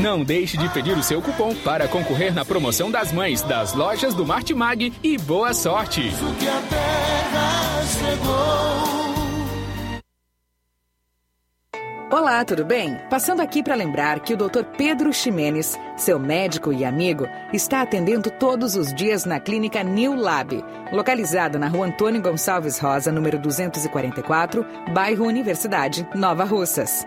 Não deixe de pedir o seu cupom para concorrer na promoção das mães das lojas do Martimag e boa sorte! Olá, tudo bem? Passando aqui para lembrar que o Dr. Pedro Ximenes, seu médico e amigo, está atendendo todos os dias na clínica New Lab, localizada na rua Antônio Gonçalves Rosa, número 244, bairro Universidade, Nova Russas.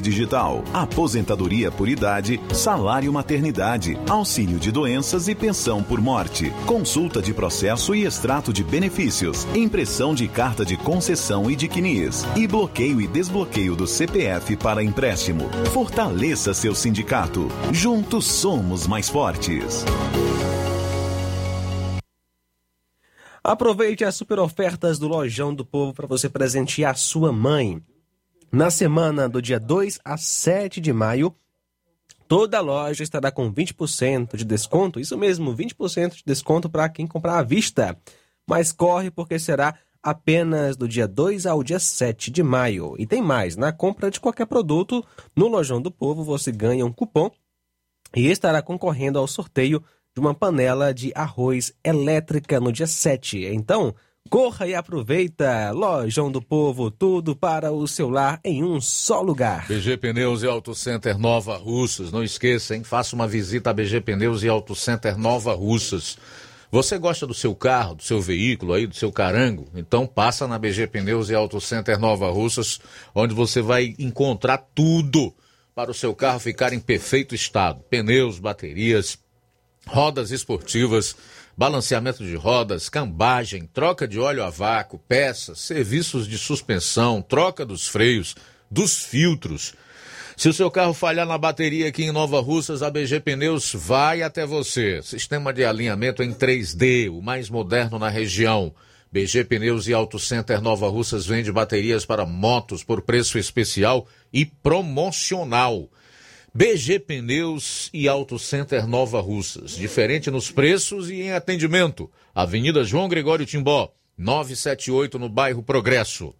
Digital, aposentadoria por idade, salário maternidade, auxílio de doenças e pensão por morte, consulta de processo e extrato de benefícios, impressão de carta de concessão e de CNIS, e bloqueio e desbloqueio do CPF para empréstimo. Fortaleça seu sindicato. Juntos somos mais fortes. Aproveite as super ofertas do Lojão do Povo para você presentear a sua mãe. Na semana do dia 2 a 7 de maio, toda loja estará com 20% de desconto. Isso mesmo, 20% de desconto para quem comprar à vista. Mas corre porque será apenas do dia 2 ao dia 7 de maio. E tem mais, na compra de qualquer produto no Lojão do Povo você ganha um cupom e estará concorrendo ao sorteio de uma panela de arroz elétrica no dia 7. Então, Corra e aproveita! Lojão do Povo, tudo para o seu lar em um só lugar. BG Pneus e Auto Center Nova Russas. Não esqueça, hein? Faça uma visita a BG Pneus e Auto Center Nova Russas. Você gosta do seu carro, do seu veículo aí, do seu carango? Então passa na BG Pneus e Auto Center Nova Russas, onde você vai encontrar tudo para o seu carro ficar em perfeito estado: pneus, baterias, rodas esportivas, balanceamento de rodas, cambagem, troca de óleo a vácuo, peças, serviços de suspensão, troca dos freios, dos filtros. Se o seu carro falhar na bateria aqui em Nova Russas, a BG Pneus vai até você. Sistema de alinhamento em 3D, o mais moderno na região. BG Pneus e Auto Center Nova Russas vende baterias para motos por preço especial e promocional. BG Pneus e Auto Center Nova Russas. Diferente nos preços e em atendimento. Avenida João Gregório Timbó, 978 no bairro Progresso.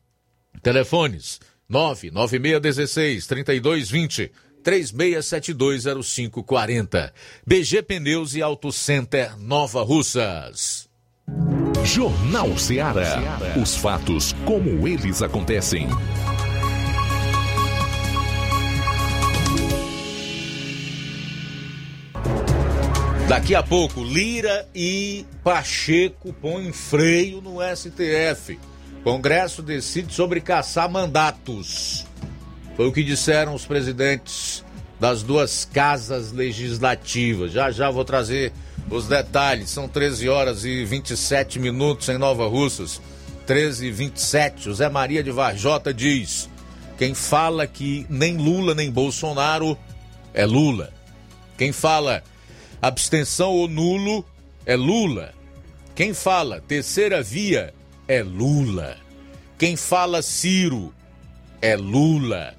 Telefones 99616 3220 36720540. BG Pneus e Auto Center Nova Russas. Jornal Ceará. Os fatos como eles acontecem. Daqui a pouco, Lira e Pacheco põem freio no STF. Congresso decide sobre caçar mandatos. Foi o que disseram os presidentes das duas casas legislativas. Já já vou trazer os detalhes. São 13 horas e 27 minutos em Nova Russas. 13 e 27. José Maria de Varjota diz: quem fala que nem Lula nem Bolsonaro é Lula. Quem fala abstenção ou nulo é Lula. Quem fala terceira via é Lula. Quem fala Ciro é Lula.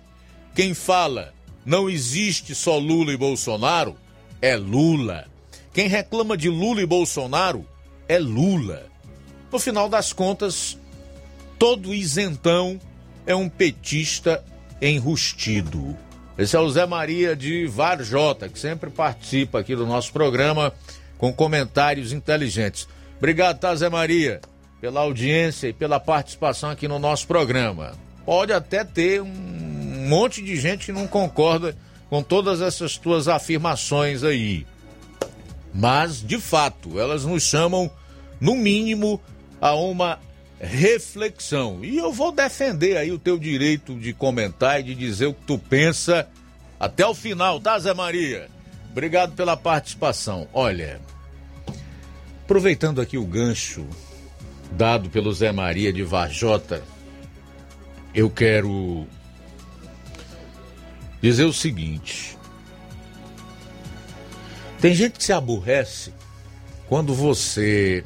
Quem fala não existe só Lula e Bolsonaro é Lula. Quem reclama de Lula e Bolsonaro é Lula. No final das contas, todo isentão é um petista enrustido. Esse é o Zé Maria de Varjota, que sempre participa aqui do nosso programa com comentários inteligentes. Obrigado, tá, Zé Maria, pela audiência e pela participação aqui no nosso programa. Pode até ter um monte de gente que não concorda com todas essas tuas afirmações aí. Mas, de fato, elas nos chamam, no mínimo, a uma reflexão. E eu vou defender aí o teu direito de comentar e de dizer o que tu pensa até o final, tá, Zé Maria? Obrigado pela participação. Olha, aproveitando aqui o gancho dado pelo Zé Maria de Varjota, eu quero dizer o seguinte. Tem gente que se aborrece quando você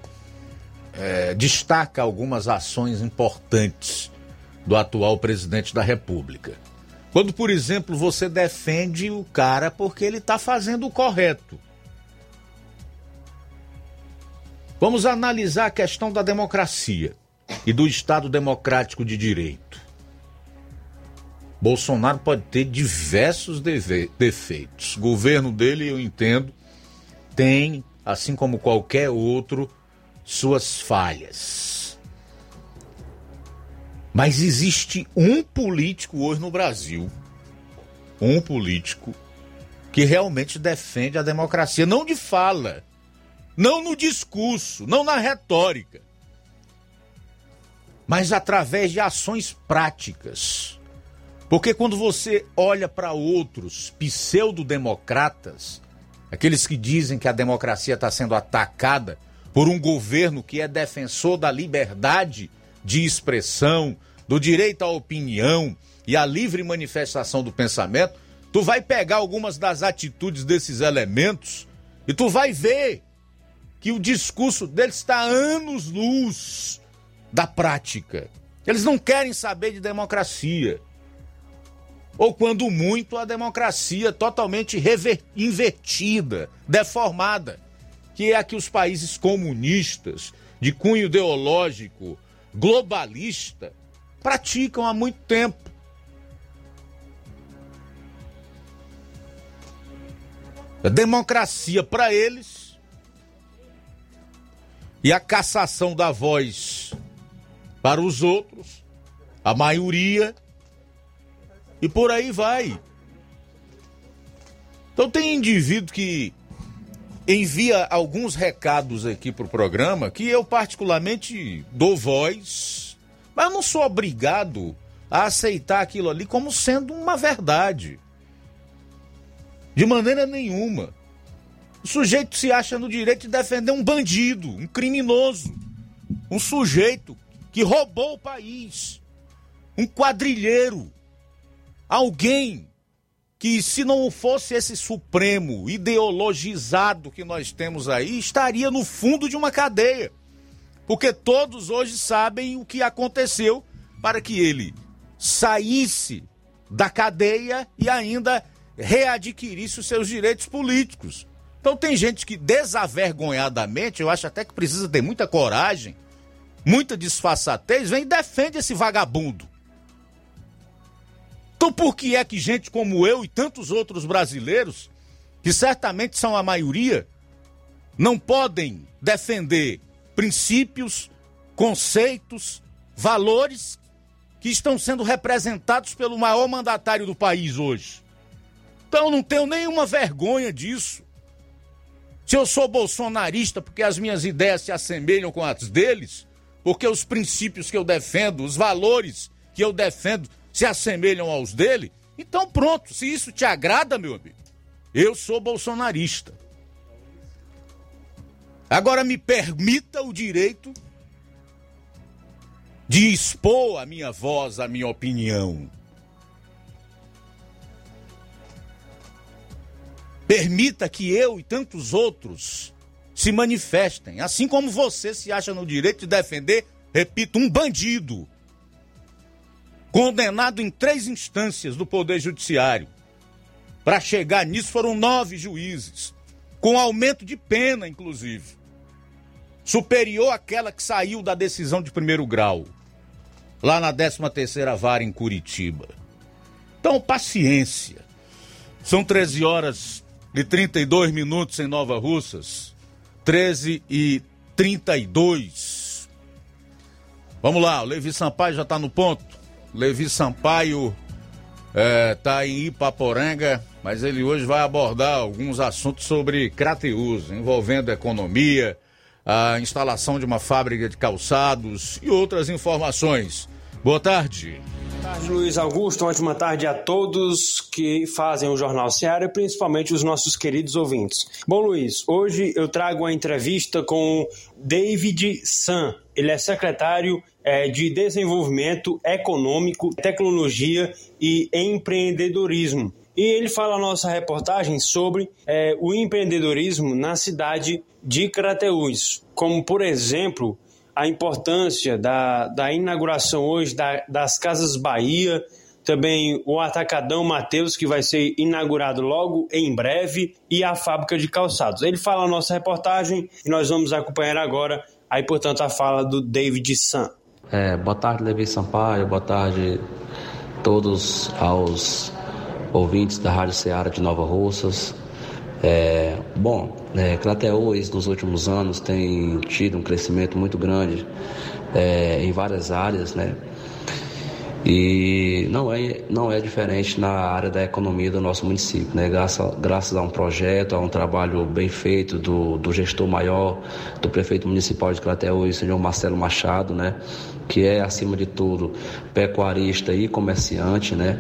é, destaca algumas ações importantes do atual presidente da República. Quando, por exemplo, você defende o cara porque ele está fazendo o correto. Vamos analisar a questão da democracia e do Estado democrático de direito. Bolsonaro pode ter diversos defeitos. O governo dele, eu entendo, tem, assim como qualquer outro, suas falhas. Mas existe um político hoje no Brasil, um político que realmente defende a democracia, não de fala, não no discurso, não na retórica, mas através de ações práticas. Porque quando você olha para outros pseudo-democratas, aqueles que dizem que a democracia está sendo atacada, por um governo que é defensor da liberdade de expressão, do direito à opinião e à livre manifestação do pensamento, tu vai pegar algumas das atitudes desses elementos e tu vai ver que o discurso deles está anos-luz da prática. Eles não querem saber de democracia. Ou, quando muito, a democracia totalmente invertida, deformada que é a que os países comunistas, de cunho ideológico, globalista, praticam há muito tempo. A democracia para eles e a cassação da voz para os outros, a maioria, e por aí vai. Então tem indivíduo que envia alguns recados aqui para o programa que eu particularmente dou voz, mas eu não sou obrigado a aceitar aquilo ali como sendo uma verdade. De maneira nenhuma. O sujeito se acha no direito de defender um bandido, um criminoso, um sujeito que roubou o país, um quadrilheiro, alguém que, se não fosse esse Supremo ideologizado que nós temos aí, estaria no fundo de uma cadeia. Porque todos hoje sabem o que aconteceu para que ele saísse da cadeia e ainda readquirisse os seus direitos políticos. Então tem gente que desavergonhadamente, eu acho até que precisa ter muita coragem, muita disfarçatez, vem e defende esse vagabundo. Então por que é que gente como eu e tantos outros brasileiros, que certamente são a maioria, não podem defender princípios, conceitos, valores que estão sendo representados pelo maior mandatário do país hoje? Então não tenho nenhuma vergonha disso. Se eu sou bolsonarista porque as minhas ideias se assemelham com as deles, porque os princípios que eu defendo, os valores que eu defendo se assemelham aos dele, então pronto, se isso te agrada, meu amigo, eu sou bolsonarista. Agora me permita o direito de expor a minha voz, a minha opinião. Permita que eu e tantos outros se manifestem, assim como você se acha no direito de defender, repito, um bandido condenado em três instâncias do Poder Judiciário. Para chegar nisso foram nove juízes, com aumento de pena, inclusive, superior àquela que saiu da decisão de primeiro grau, lá na 13 terceira vara em Curitiba. Então, paciência. São 13 horas e 32 minutos em Nova Russas. 13 e 32. Vamos lá, o Levi Sampaio já está no ponto. Levi Sampaio está é, em Ipaporanga, mas ele hoje vai abordar alguns assuntos sobre Crateus, envolvendo economia, a instalação de uma fábrica de calçados e outras informações. Boa tarde. Boa tarde, Luiz Augusto. Uma ótima tarde a todos que fazem o Jornal Seara, principalmente os nossos queridos ouvintes. Bom, Luiz, hoje eu trago uma entrevista com David San. Ele é secretário é, de Desenvolvimento Econômico, Tecnologia e Empreendedorismo. E ele fala na nossa reportagem sobre é, o empreendedorismo na cidade de Crateús, como, por exemplo, a importância da, da inauguração hoje da, das Casas Bahia, também o Atacadão Mateus, que vai ser inaugurado logo em breve, e a fábrica de calçados. Ele fala na nossa reportagem e nós vamos acompanhar agora, aí, portanto, a fala do David San. É, boa tarde, Levi Sampaio, boa tarde todos aos ouvintes da Rádio Ceará de Nova Russas. É, bom, é, nos últimos anos tem tido um crescimento muito grande é, em várias áreas, né? E não é, não é diferente na área da economia do nosso município, né? Graças, graças a um projeto, a um trabalho bem feito do, do gestor maior, do prefeito municipal de Crateús, senhor Marcelo Machado, né? Que é, acima de tudo, pecuarista e comerciante, né?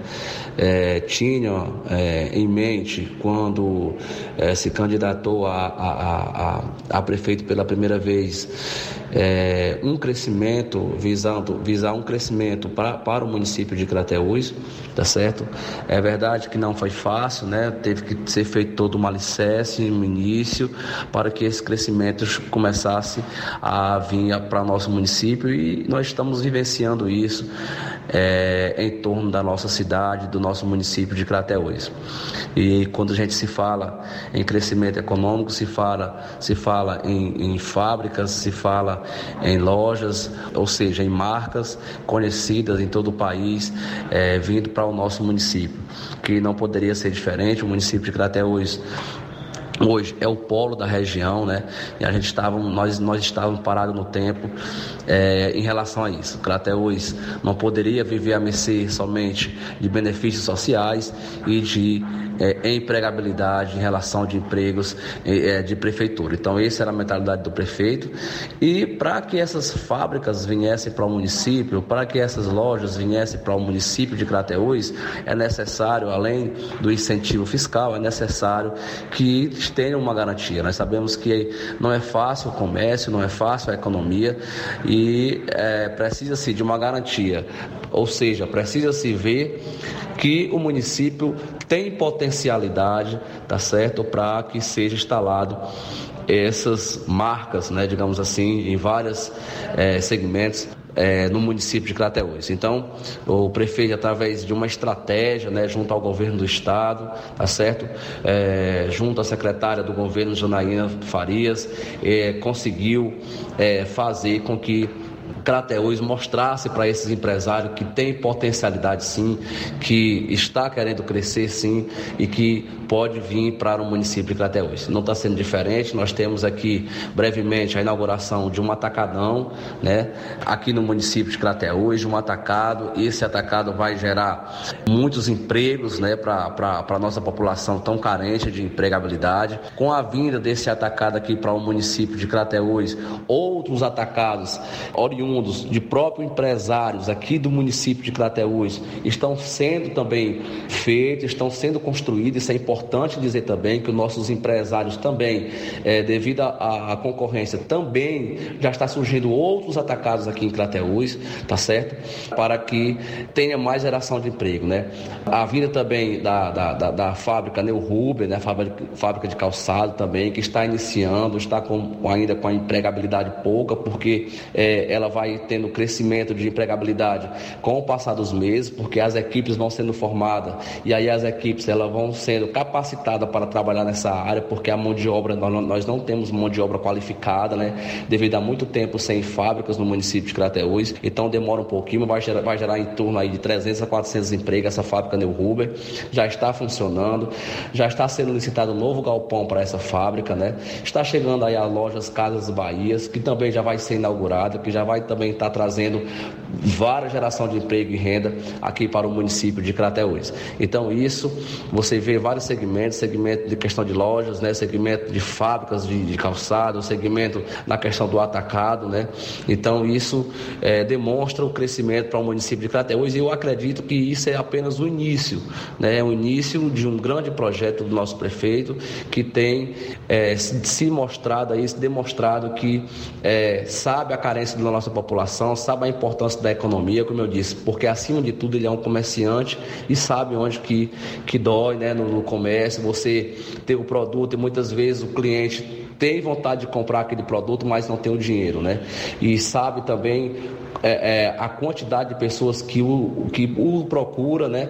É, tinha é, em mente, quando é, se candidatou a, a, a, a, prefeito pela primeira vez, é, um crescimento, visando visar um crescimento pra, para o município de Crateús, tá certo? É verdade que não foi fácil, né? Teve que ser feito todo um alicerce no início para que esse crescimento começasse a vir para nosso município e nós estamos vivenciando isso é, em torno da nossa cidade, do nosso município de Crateús. E quando a gente se fala em crescimento econômico, se fala, se fala em, em fábricas, se fala em lojas, ou seja, em marcas conhecidas em todo o país, é, vindo para o nosso município, que não poderia ser diferente. O município de Crateús hoje é o polo da região, né? E a gente estava, nós, nós estávamos parados no tempo é, em relação a isso. Crateus não poderia viver a mercê somente de benefícios sociais e de é, empregabilidade em relação de empregos é, de prefeitura. Então, essa era a mentalidade do prefeito. E para que essas fábricas viessem para o município, para que essas lojas viessem para o município de Crateús, é necessário, além do incentivo fiscal, é necessário que tenham uma garantia. Nós sabemos que não é fácil o comércio, não é fácil a economia e é, precisa-se de uma garantia. Ou seja, precisa-se ver que o município tem potencialidade, tá certo, para que seja instalado essas marcas, né, digamos assim, em vários é, segmentos é, no município de Crateús. Então, o prefeito, através de uma estratégia, né, junto ao governo do estado, tá certo? É, junto à secretária do governo, Janaína Farias, é, conseguiu fazer com que Crateús mostrasse para esses empresários que tem potencialidade sim, que está querendo crescer sim e que pode vir para o município de Crateús. Não está sendo diferente, nós temos aqui brevemente a inauguração de um atacadão, né, aqui no município de Crateús, um atacado. Esse atacado vai gerar muitos empregos, né, para a nossa população tão carente de empregabilidade. Com a vinda desse atacado aqui para o município de Crateús, outros atacados oriundos oriundos de próprios empresários aqui do município de Crateús estão sendo também feitos, estão sendo construídos. Isso é importante dizer também que os nossos empresários também, é, devido à concorrência, também já está surgindo outros atacados aqui em Crateús, tá certo? Para que tenha mais geração de emprego, né? A vinda também da, da, da, da fábrica Neo Ruber, né? Fábrica, fábrica de calçado também, que está iniciando, está com, ainda com a empregabilidade pouca, porque é, ela vai tendo crescimento de empregabilidade com o passar dos meses, porque as equipes vão sendo formadas e aí as equipes elas vão sendo capacitadas para trabalhar nessa área, porque a mão de obra, nós não temos mão de obra qualificada, né? Devido a muito tempo sem fábricas no município de Crateús, então demora um pouquinho, vai gerar, vai gerar em torno aí de 300 a 400 empregos essa fábrica Neu Ruber, já está funcionando, já está sendo licitado um novo galpão para essa fábrica, né? Está chegando aí a lojas Casas Bahias, que também já vai ser inaugurada, que já vai também está trazendo várias geração de emprego e renda aqui para o município de Crateús. Então isso você vê vários segmentos, segmento de questão de lojas, né, segmento de fábricas de, de calçado, segmento na questão do atacado, né. Então isso é, demonstra o crescimento para o município de Crateús e eu acredito que isso é apenas o início, né, é o início de um grande projeto do nosso prefeito que tem é, se mostrado aí, se demonstrado que é, sabe a carência da nossa população, sabe a importância da economia, como eu disse, porque acima de tudo ele é um comerciante e sabe onde que, que dói né, no, no comércio, você ter o produto e muitas vezes o cliente tem vontade de comprar aquele produto, mas não tem o dinheiro, né? E sabe também é, é, a quantidade de pessoas que o, que o procura, né?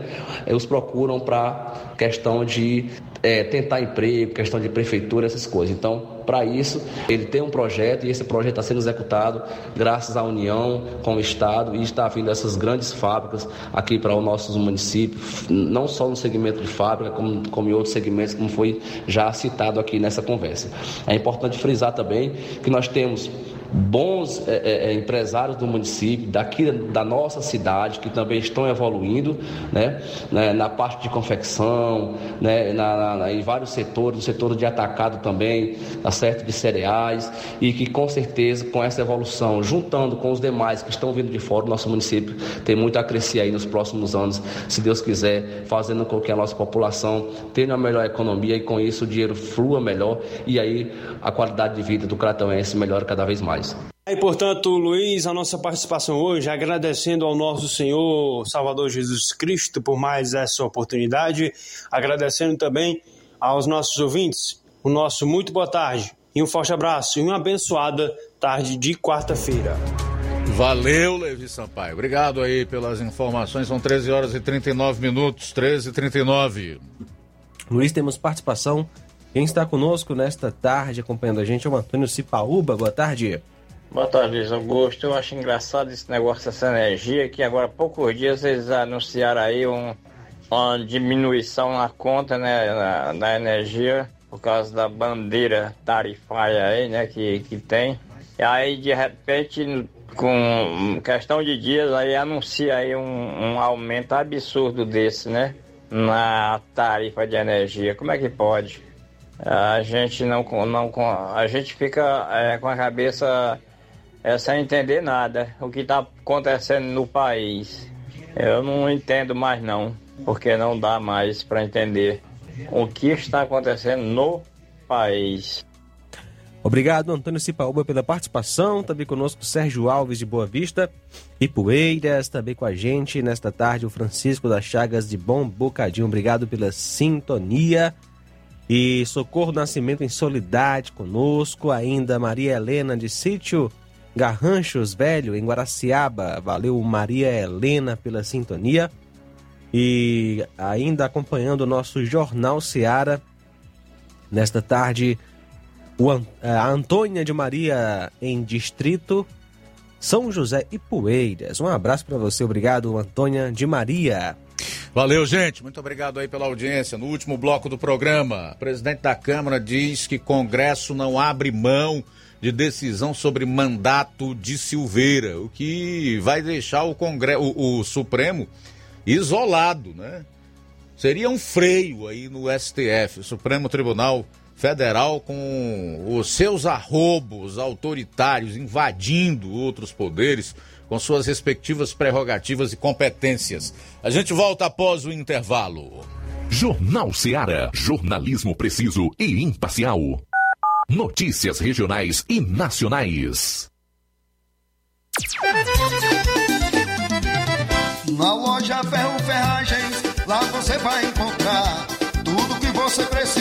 Os procuram para questão de é, tentar emprego, questão de prefeitura, essas coisas. Então, para isso, ele tem um projeto e esse projeto está sendo executado graças à união com o Estado e está vindo essas grandes fábricas aqui para o nosso município, não só no segmento de fábrica, como, como em outros segmentos, como foi já citado aqui nessa conversa. É importante frisar também que nós temos bons é, é, é, empresários do município, daqui da nossa cidade, que também estão evoluindo né, né na parte de confecção, né, na, na, em vários setores, no setor de atacado também, tá certo, de cereais, e que com certeza com essa evolução, juntando com os demais que estão vindo de fora, o nosso município tem muito a crescer aí nos próximos anos, se Deus quiser, fazendo com que a nossa população tenha uma melhor economia e com isso o dinheiro flua melhor e aí a qualidade de vida do cratauense melhora cada vez mais. E, portanto, Luiz, a nossa participação hoje, agradecendo ao nosso Senhor Salvador Jesus Cristo por mais essa oportunidade, agradecendo também aos nossos ouvintes, o nosso muito boa tarde e um forte abraço e uma abençoada tarde de quarta-feira. Valeu, Levi Sampaio. Obrigado aí pelas informações. São 13 horas e 39 minutos, 13 e 39. Luiz, temos participação quem está conosco nesta tarde acompanhando a gente é o Antônio Cipaúba. Boa tarde. Boa tarde, Luiz Augusto. Eu acho engraçado esse negócio dessa energia, que agora há poucos dias eles anunciaram aí um, uma diminuição na conta né, da energia por causa da bandeira tarifária aí, né, que, que tem. E aí, de repente, com questão de dias, aí anuncia aí um, um aumento absurdo desse, né, na tarifa de energia. Como é que pode? A gente não, não a gente fica é, com a cabeça é, sem entender nada o que está acontecendo no país. Eu não entendo mais não, porque não dá mais para entender o que está acontecendo no país. Obrigado, Antônio Cipaúba, pela participação. Também conosco Sérgio Alves de Boa Vista e Poeiras. Também com a gente nesta tarde o Francisco das Chagas de Bom Bocadinho. Obrigado pela sintonia. E Socorro Nascimento em Solidade conosco. Ainda Maria Helena de Sítio Garranchos Velho, em Guaraciaba. Valeu, Maria Helena, pela sintonia. E ainda acompanhando o nosso Jornal Seara nesta tarde o, a Antônia de Maria em Distrito São José e Poeiras. Um abraço para você, obrigado, Antônia de Maria. Valeu, gente. Muito obrigado aí pela audiência. No último bloco do programa, o presidente da Câmara diz que Congresso não abre mão de decisão sobre mandato de Silveira, o que vai deixar o, Congresso, o, o Supremo isolado, né? Seria um freio aí no STF, o Supremo Tribunal Federal com os seus arrobos autoritários invadindo outros poderes com suas respectivas prerrogativas e competências. A gente volta após o intervalo. Jornal Seara. Jornalismo preciso e imparcial. Notícias regionais e nacionais. Na loja Ferro Ferragens, lá você vai encontrar tudo que você precisa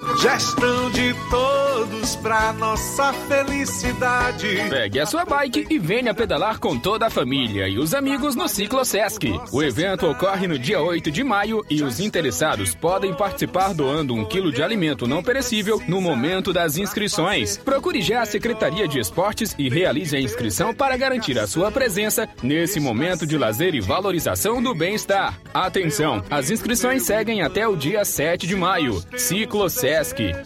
Gestão de todos pra nossa felicidade. Pegue a sua bike e venha pedalar com toda a família e os amigos no Ciclo Sesc. O evento ocorre no dia 8 de maio e os interessados podem participar doando um quilo de alimento não perecível no momento das inscrições. Procure já a Secretaria de Esportes e realize a inscrição para garantir a sua presença nesse momento de lazer e valorização do bem-estar. Atenção, as inscrições seguem até o dia 7 de maio. Ciclo Sesc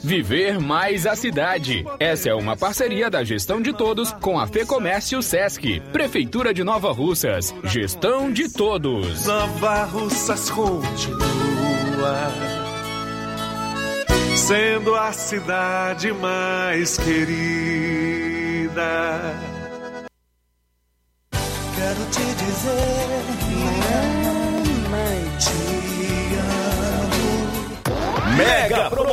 Viver mais a cidade. Essa é uma parceria da gestão de todos com a Fecomércio Sesc. Prefeitura de Nova Russas. Gestão de todos. Nova Russas continua sendo a cidade mais querida. Quero te dizer, mamãe, te amo. Mega promoção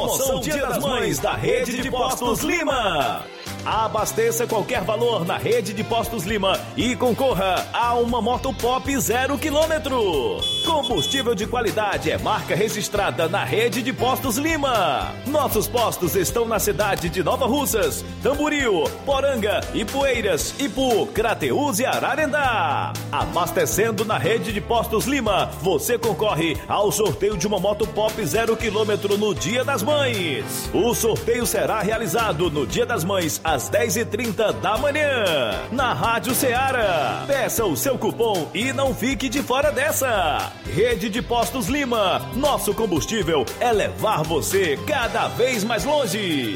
Dia das Mães da Rede de Postos Lima. Abasteça qualquer valor na rede de Postos Lima e concorra a uma moto pop zero quilômetro. Combustível de qualidade é marca registrada na rede de Postos Lima. Nossos postos estão na cidade de Nova Russas, Tamboril, Poranga, Ipueiras, Ipu, Crateús e Ararendá. Abastecendo na rede de Postos Lima, você concorre ao sorteio de uma moto pop zero quilômetro no Dia das Mães. O sorteio será realizado no Dia das Mães às 10h30 da manhã, na Rádio Ceará. Peça o seu cupom e não fique de fora dessa. Rede de Postos Lima, nosso combustível é levar você cada vez mais longe.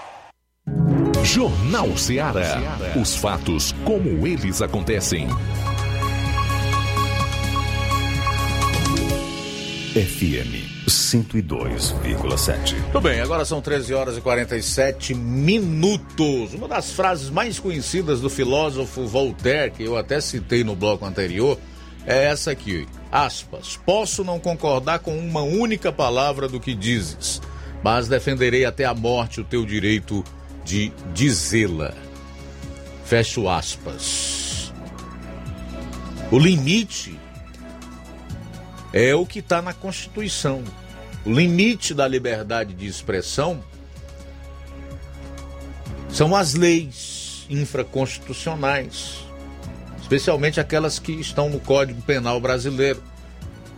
Jornal Ceará. Os fatos como eles acontecem. FM 102,7. Tudo bem, agora são 13 horas e 47 minutos. Uma das frases mais conhecidas do filósofo Voltaire, que eu até citei no bloco anterior, é essa aqui. Aspas. Posso não concordar com uma única palavra do que dizes, mas defenderei até a morte o teu direito de dizê-la. Fecho aspas. O limite é o que está na Constituição. O limite da liberdade de expressão são as leis infraconstitucionais, especialmente aquelas que estão no Código Penal brasileiro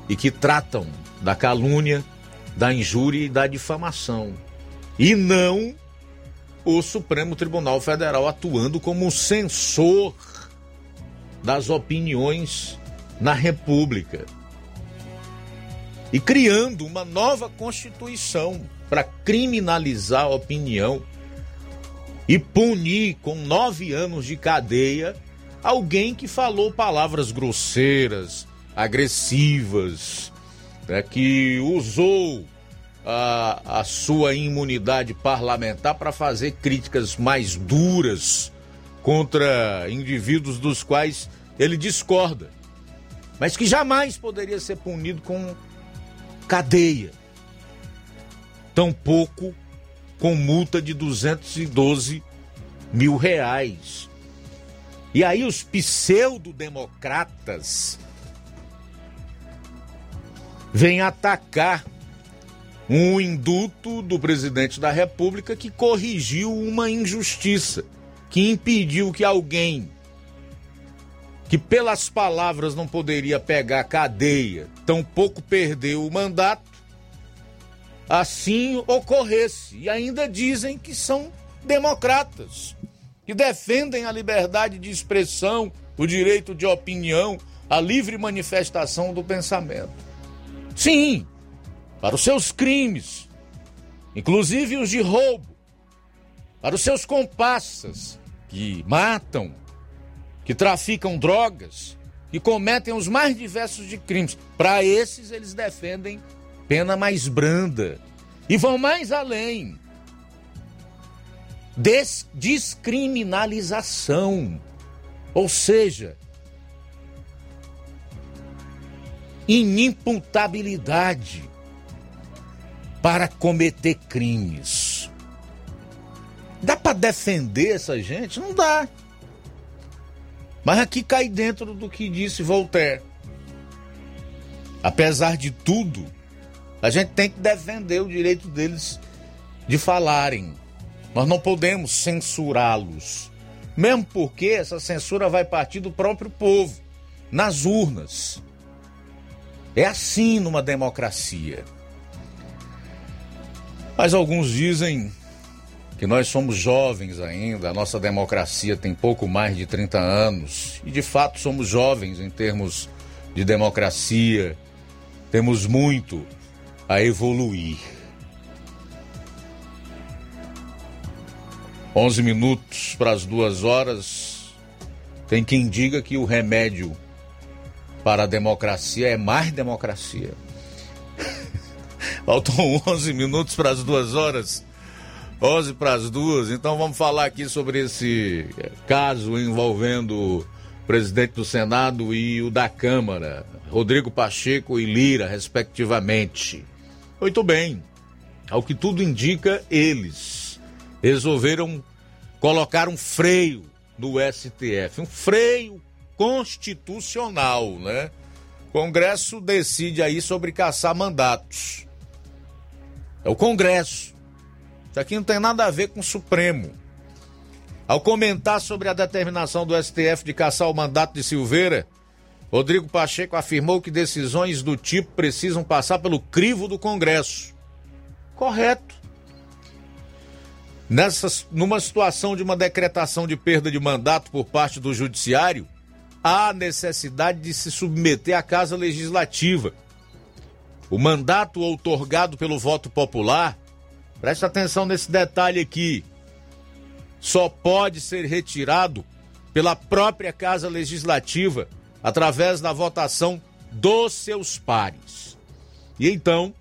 e que tratam da calúnia, da injúria e da difamação. E não o Supremo Tribunal Federal atuando como censor das opiniões na República e criando uma nova Constituição para criminalizar a opinião e punir com nove anos de cadeia alguém que falou palavras grosseiras, agressivas, né, que usou a, a sua imunidade parlamentar para fazer críticas mais duras contra indivíduos dos quais ele discorda, mas que jamais poderia ser punido com cadeia, tampouco com multa de 212 mil reais. E aí os pseudo-democratas vêm atacar um induto do presidente da República que corrigiu uma injustiça, que impediu que alguém que pelas palavras não poderia pegar cadeia, tampouco perdeu o mandato, assim ocorresse. E ainda dizem que são democratas, que defendem a liberdade de expressão, o direito de opinião, a livre manifestação do pensamento. Sim, para os seus crimes, inclusive os de roubo, para os seus comparsas que matam, que traficam drogas, que cometem os mais diversos de crimes. Para esses, eles defendem pena mais branda e vão mais além. Des descriminalização. Ou seja, inimputabilidade para cometer crimes. Dá para defender essa gente? Não dá. Mas aqui cai dentro do que disse Voltaire. Apesar de tudo, a gente tem que defender o direito deles de falarem. Nós não podemos censurá-los. Mesmo porque essa censura vai partir do próprio povo, nas urnas. É assim numa democracia. Mas alguns dizem que nós somos jovens ainda, a nossa democracia tem pouco mais de 30 anos, e de fato somos jovens em termos de democracia, temos muito a evoluir. 11 minutos para as duas horas. Tem quem diga que o remédio para a democracia é mais democracia. Faltam 11 minutos para as duas horas. 11 para as duas. Então vamos falar aqui sobre esse caso envolvendo o presidente do Senado e o da Câmara, Rodrigo Pacheco e Lira, respectivamente. Muito bem. Ao que tudo indica, eles resolveram colocar um freio no STF, um freio constitucional, né? O Congresso decide aí sobre caçar mandatos. É o Congresso. Isso aqui não tem nada a ver com o Supremo. Ao comentar sobre a determinação do STF de caçar o mandato de Silveira, Rodrigo Pacheco afirmou que decisões do tipo precisam passar pelo crivo do Congresso. Correto. Nessa, numa situação de uma decretação de perda de mandato por parte do Judiciário, há necessidade de se submeter à Casa Legislativa. O mandato outorgado pelo voto popular, preste atenção nesse detalhe aqui, só pode ser retirado pela própria Casa Legislativa através da votação dos seus pares. E então,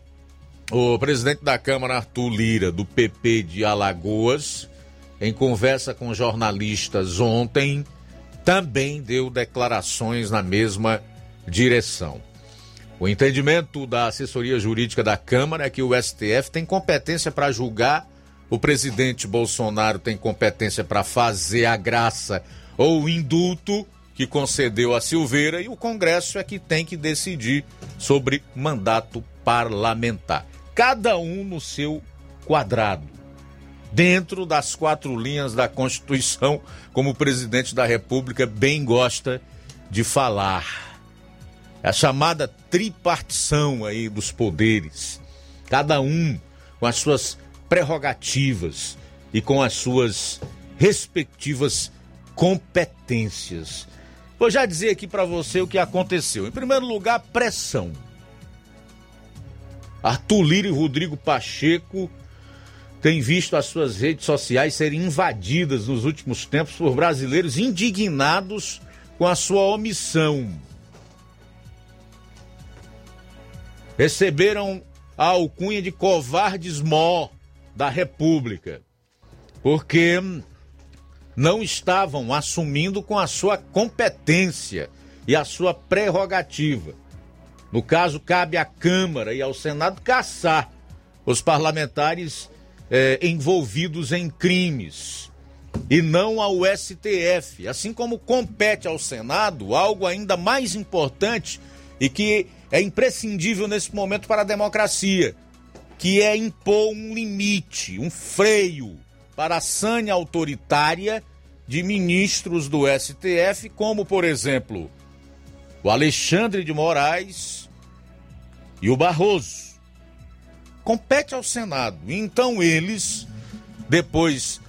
o presidente da Câmara, Arthur Lira, do PP de Alagoas, em conversa com jornalistas ontem, também deu declarações na mesma direção. O entendimento da assessoria jurídica da Câmara é que o STF tem competência para julgar, o presidente Bolsonaro tem competência para fazer a graça ou o indulto que concedeu a Silveira e o Congresso é que tem que decidir sobre mandato parlamentar. Cada um no seu quadrado, dentro das quatro linhas da Constituição, como o presidente da República bem gosta de falar. A chamada tripartição aí dos poderes, cada um com as suas prerrogativas e com as suas respectivas competências. Vou já dizer aqui para você o que aconteceu. Em primeiro lugar, pressão. Arthur Lira e Rodrigo Pacheco têm visto as suas redes sociais serem invadidas nos últimos tempos por brasileiros indignados com a sua omissão. Receberam a alcunha de covardes mó da República, porque não estavam assumindo com a sua competência e a sua prerrogativa. No caso, cabe à Câmara e ao Senado caçar os parlamentares eh, envolvidos em crimes e não ao STF. Assim como compete ao Senado algo ainda mais importante e que é imprescindível nesse momento para a democracia, que é impor um limite, um freio para a sanha autoritária de ministros do STF, como, por exemplo, o Alexandre de Moraes e o Barroso. Compete ao Senado. Então eles, depois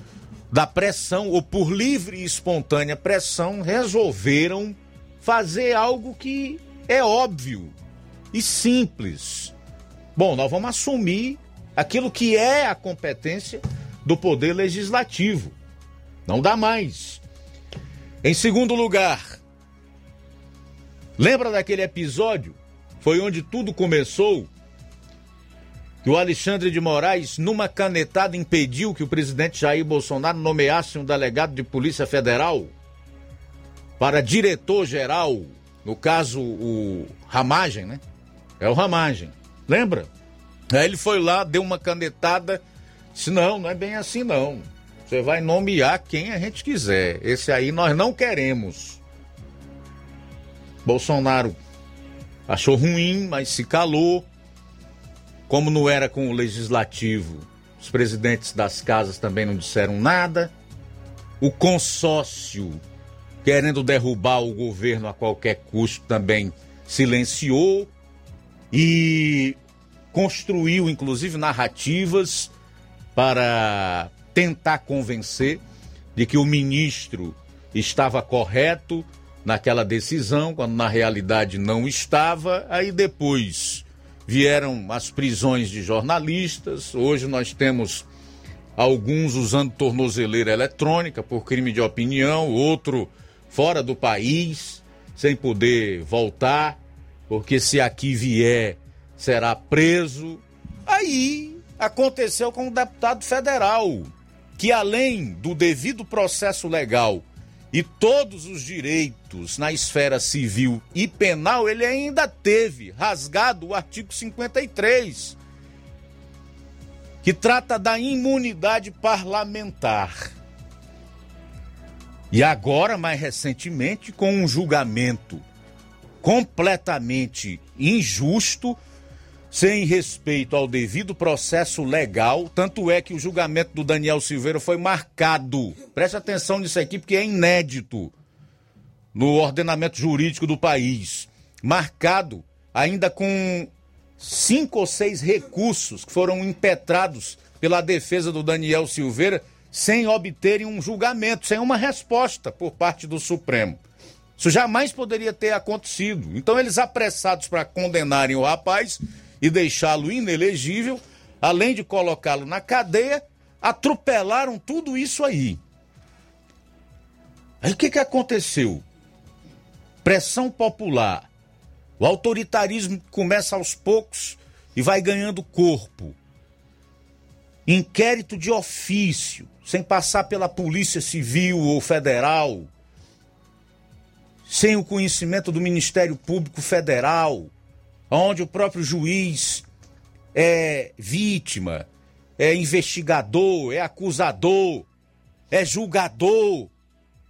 da pressão, ou por livre e espontânea pressão, resolveram fazer algo que é óbvio e simples. Bom, nós vamos assumir aquilo que é a competência do Poder Legislativo. Não dá mais. Em segundo lugar, lembra daquele episódio foi onde tudo começou. Que o Alexandre de Moraes, numa canetada, impediu que o presidente Jair Bolsonaro nomeasse um delegado de Polícia Federal para diretor-geral, no caso o Ramagem, né? É o Ramagem. Lembra? Aí ele foi lá, deu uma canetada, disse: não, não é bem assim não. Você vai nomear quem a gente quiser. Esse aí nós não queremos. Bolsonaro achou ruim, mas se calou. Como não era com o legislativo, os presidentes das casas também não disseram nada. O consórcio, querendo derrubar o governo a qualquer custo, também silenciou e construiu, inclusive, narrativas para tentar convencer de que o ministro estava correto naquela decisão, quando na realidade não estava. Aí depois vieram as prisões de jornalistas. Hoje nós temos alguns usando tornozeleira eletrônica por crime de opinião, outro fora do país, sem poder voltar, porque se aqui vier será preso. Aí aconteceu com o deputado federal, que além do devido processo legal e todos os direitos na esfera civil e penal, ele ainda teve rasgado o artigo 53, que trata da imunidade parlamentar. E agora, mais recentemente, com um julgamento completamente injusto, sem respeito ao devido processo legal. Tanto é que o julgamento do Daniel Silveira foi marcado. Preste atenção nisso aqui, porque é inédito no ordenamento jurídico do país. Marcado ainda com cinco ou seis recursos que foram impetrados pela defesa do Daniel Silveira sem obterem um julgamento, sem uma resposta por parte do Supremo. Isso jamais poderia ter acontecido. Então, eles apressados para condenarem o rapaz e deixá-lo inelegível, além de colocá-lo na cadeia, atropelaram tudo isso aí. Aí o que, que aconteceu? Pressão popular. O autoritarismo começa aos poucos e vai ganhando corpo. Inquérito de ofício, sem passar pela Polícia Civil ou Federal, sem o conhecimento do Ministério Público Federal, onde o próprio juiz é vítima, é investigador, é acusador, é julgador.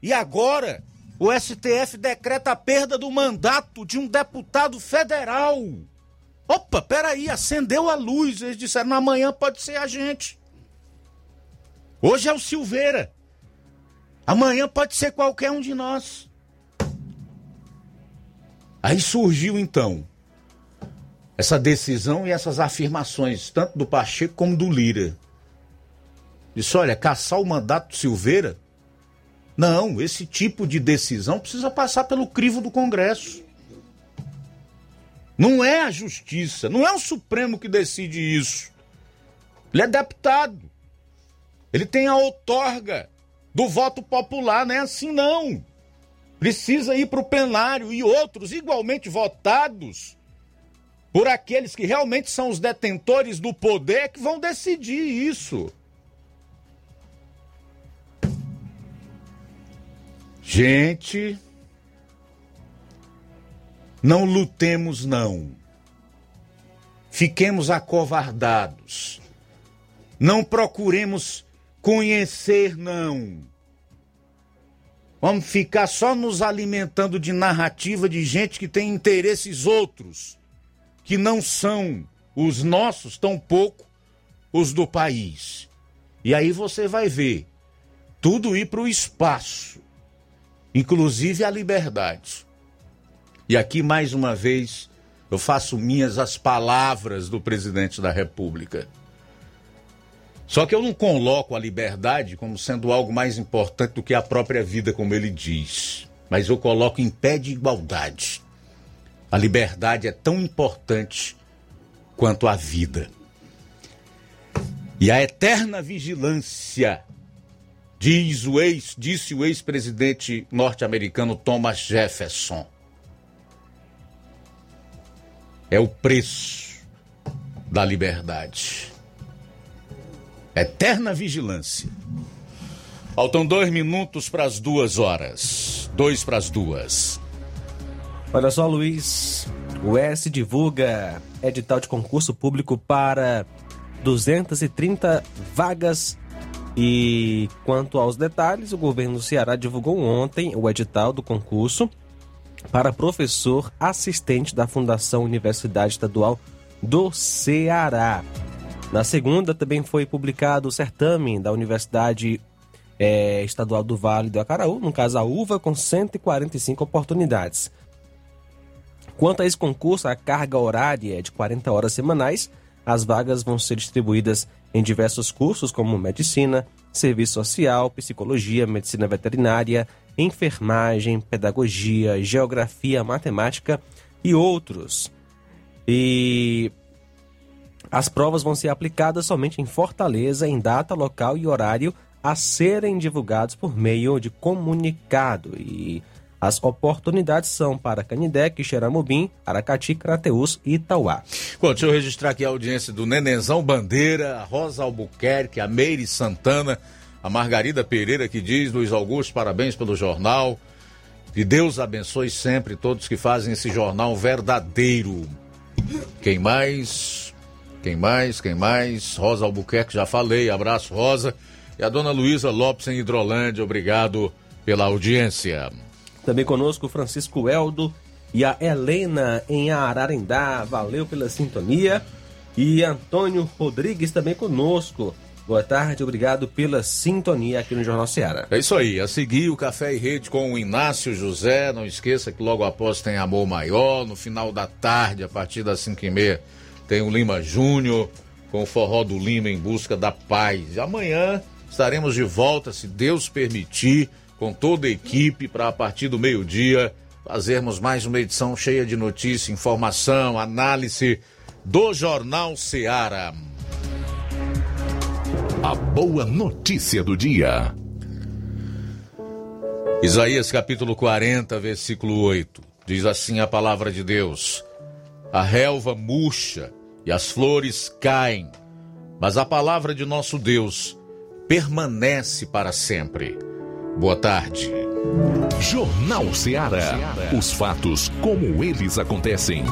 E agora o STF decreta a perda do mandato de um deputado federal. Opa, peraí, acendeu a luz. Eles disseram, amanhã pode ser a gente. Hoje é o Silveira. Amanhã pode ser qualquer um de nós. Aí surgiu então essa decisão e essas afirmações, tanto do Pacheco como do Lira. Disse: olha, caçar o mandato do Silveira? Não, esse tipo de decisão precisa passar pelo crivo do Congresso. Não é a justiça, não é o Supremo que decide isso. Ele é deputado. Ele tem a outorga do voto popular, não é assim não. Precisa ir para o plenário e outros igualmente votados por aqueles que realmente são os detentores do poder que vão decidir isso. Gente, não lutemos não. Fiquemos acovardados. Não procuremos conhecer não. Vamos ficar só nos alimentando de narrativa de gente que tem interesses outros que não são os nossos, tampouco os do país. E aí você vai ver tudo ir para o espaço, inclusive a liberdade. E aqui, mais uma vez, eu faço minhas as palavras do presidente da República. Só que eu não coloco a liberdade como sendo algo mais importante do que a própria vida, como ele diz. Mas eu coloco em pé de igualdade. A liberdade é tão importante quanto a vida. E a eterna vigilância, diz o ex, disse o ex-presidente norte-americano Thomas Jefferson. É o preço da liberdade. Eterna vigilância. Faltam dois minutos para as duas horas. Dois para as duas. Olha só, Luiz, o S divulga edital de concurso público para 230 vagas e quanto aos detalhes, o governo do Ceará divulgou ontem o edital do concurso para professor assistente da Fundação Universidade Estadual do Ceará. Na segunda também foi publicado o certame da Universidade é, Estadual do Vale do Acaraú, no caso a UVA, com 145 oportunidades. Quanto a esse concurso, a carga horária é de 40 horas semanais. As vagas vão ser distribuídas em diversos cursos, como medicina, serviço social, psicologia, medicina veterinária, enfermagem, pedagogia, geografia, matemática e outros. E as provas vão ser aplicadas somente em Fortaleza, em data, local e horário a serem divulgados por meio de comunicado. E As oportunidades são para Canidé, Quixeramobim, Aracati, Crateus e Itauá. Bom, deixa eu registrar aqui a audiência do Nenenzão Bandeira, a Rosa Albuquerque, a Meire Santana, a Margarida Pereira que diz, Luiz Augusto, parabéns pelo jornal. Que Deus abençoe sempre todos que fazem esse jornal verdadeiro. Quem mais? Quem mais? Quem mais? Rosa Albuquerque, já falei. Abraço, Rosa. E a dona Luísa Lopes em Hidrolândia, obrigado pela audiência. Também conosco Francisco Eldo e a Helena em Ararendá. Valeu pela sintonia. E Antônio Rodrigues também conosco. Boa tarde, obrigado pela sintonia aqui no Jornal Ceará. É isso aí, a seguir o Café e Rede com o Inácio José. Não esqueça que logo após tem Amor Maior. No final da tarde, a partir das 5 e meia, tem o Lima Júnior com o Forró do Lima em busca da paz. Amanhã estaremos de volta, se Deus permitir, com toda a equipe, para a partir do meio-dia fazermos mais uma edição cheia de notícia, informação, análise do Jornal Ceará. A boa notícia do dia. Isaías capítulo 40, versículo 8. Diz assim a palavra de Deus: A relva murcha e as flores caem, mas a palavra de nosso Deus permanece para sempre. Boa tarde. Jornal Ceará. Os fatos como eles acontecem.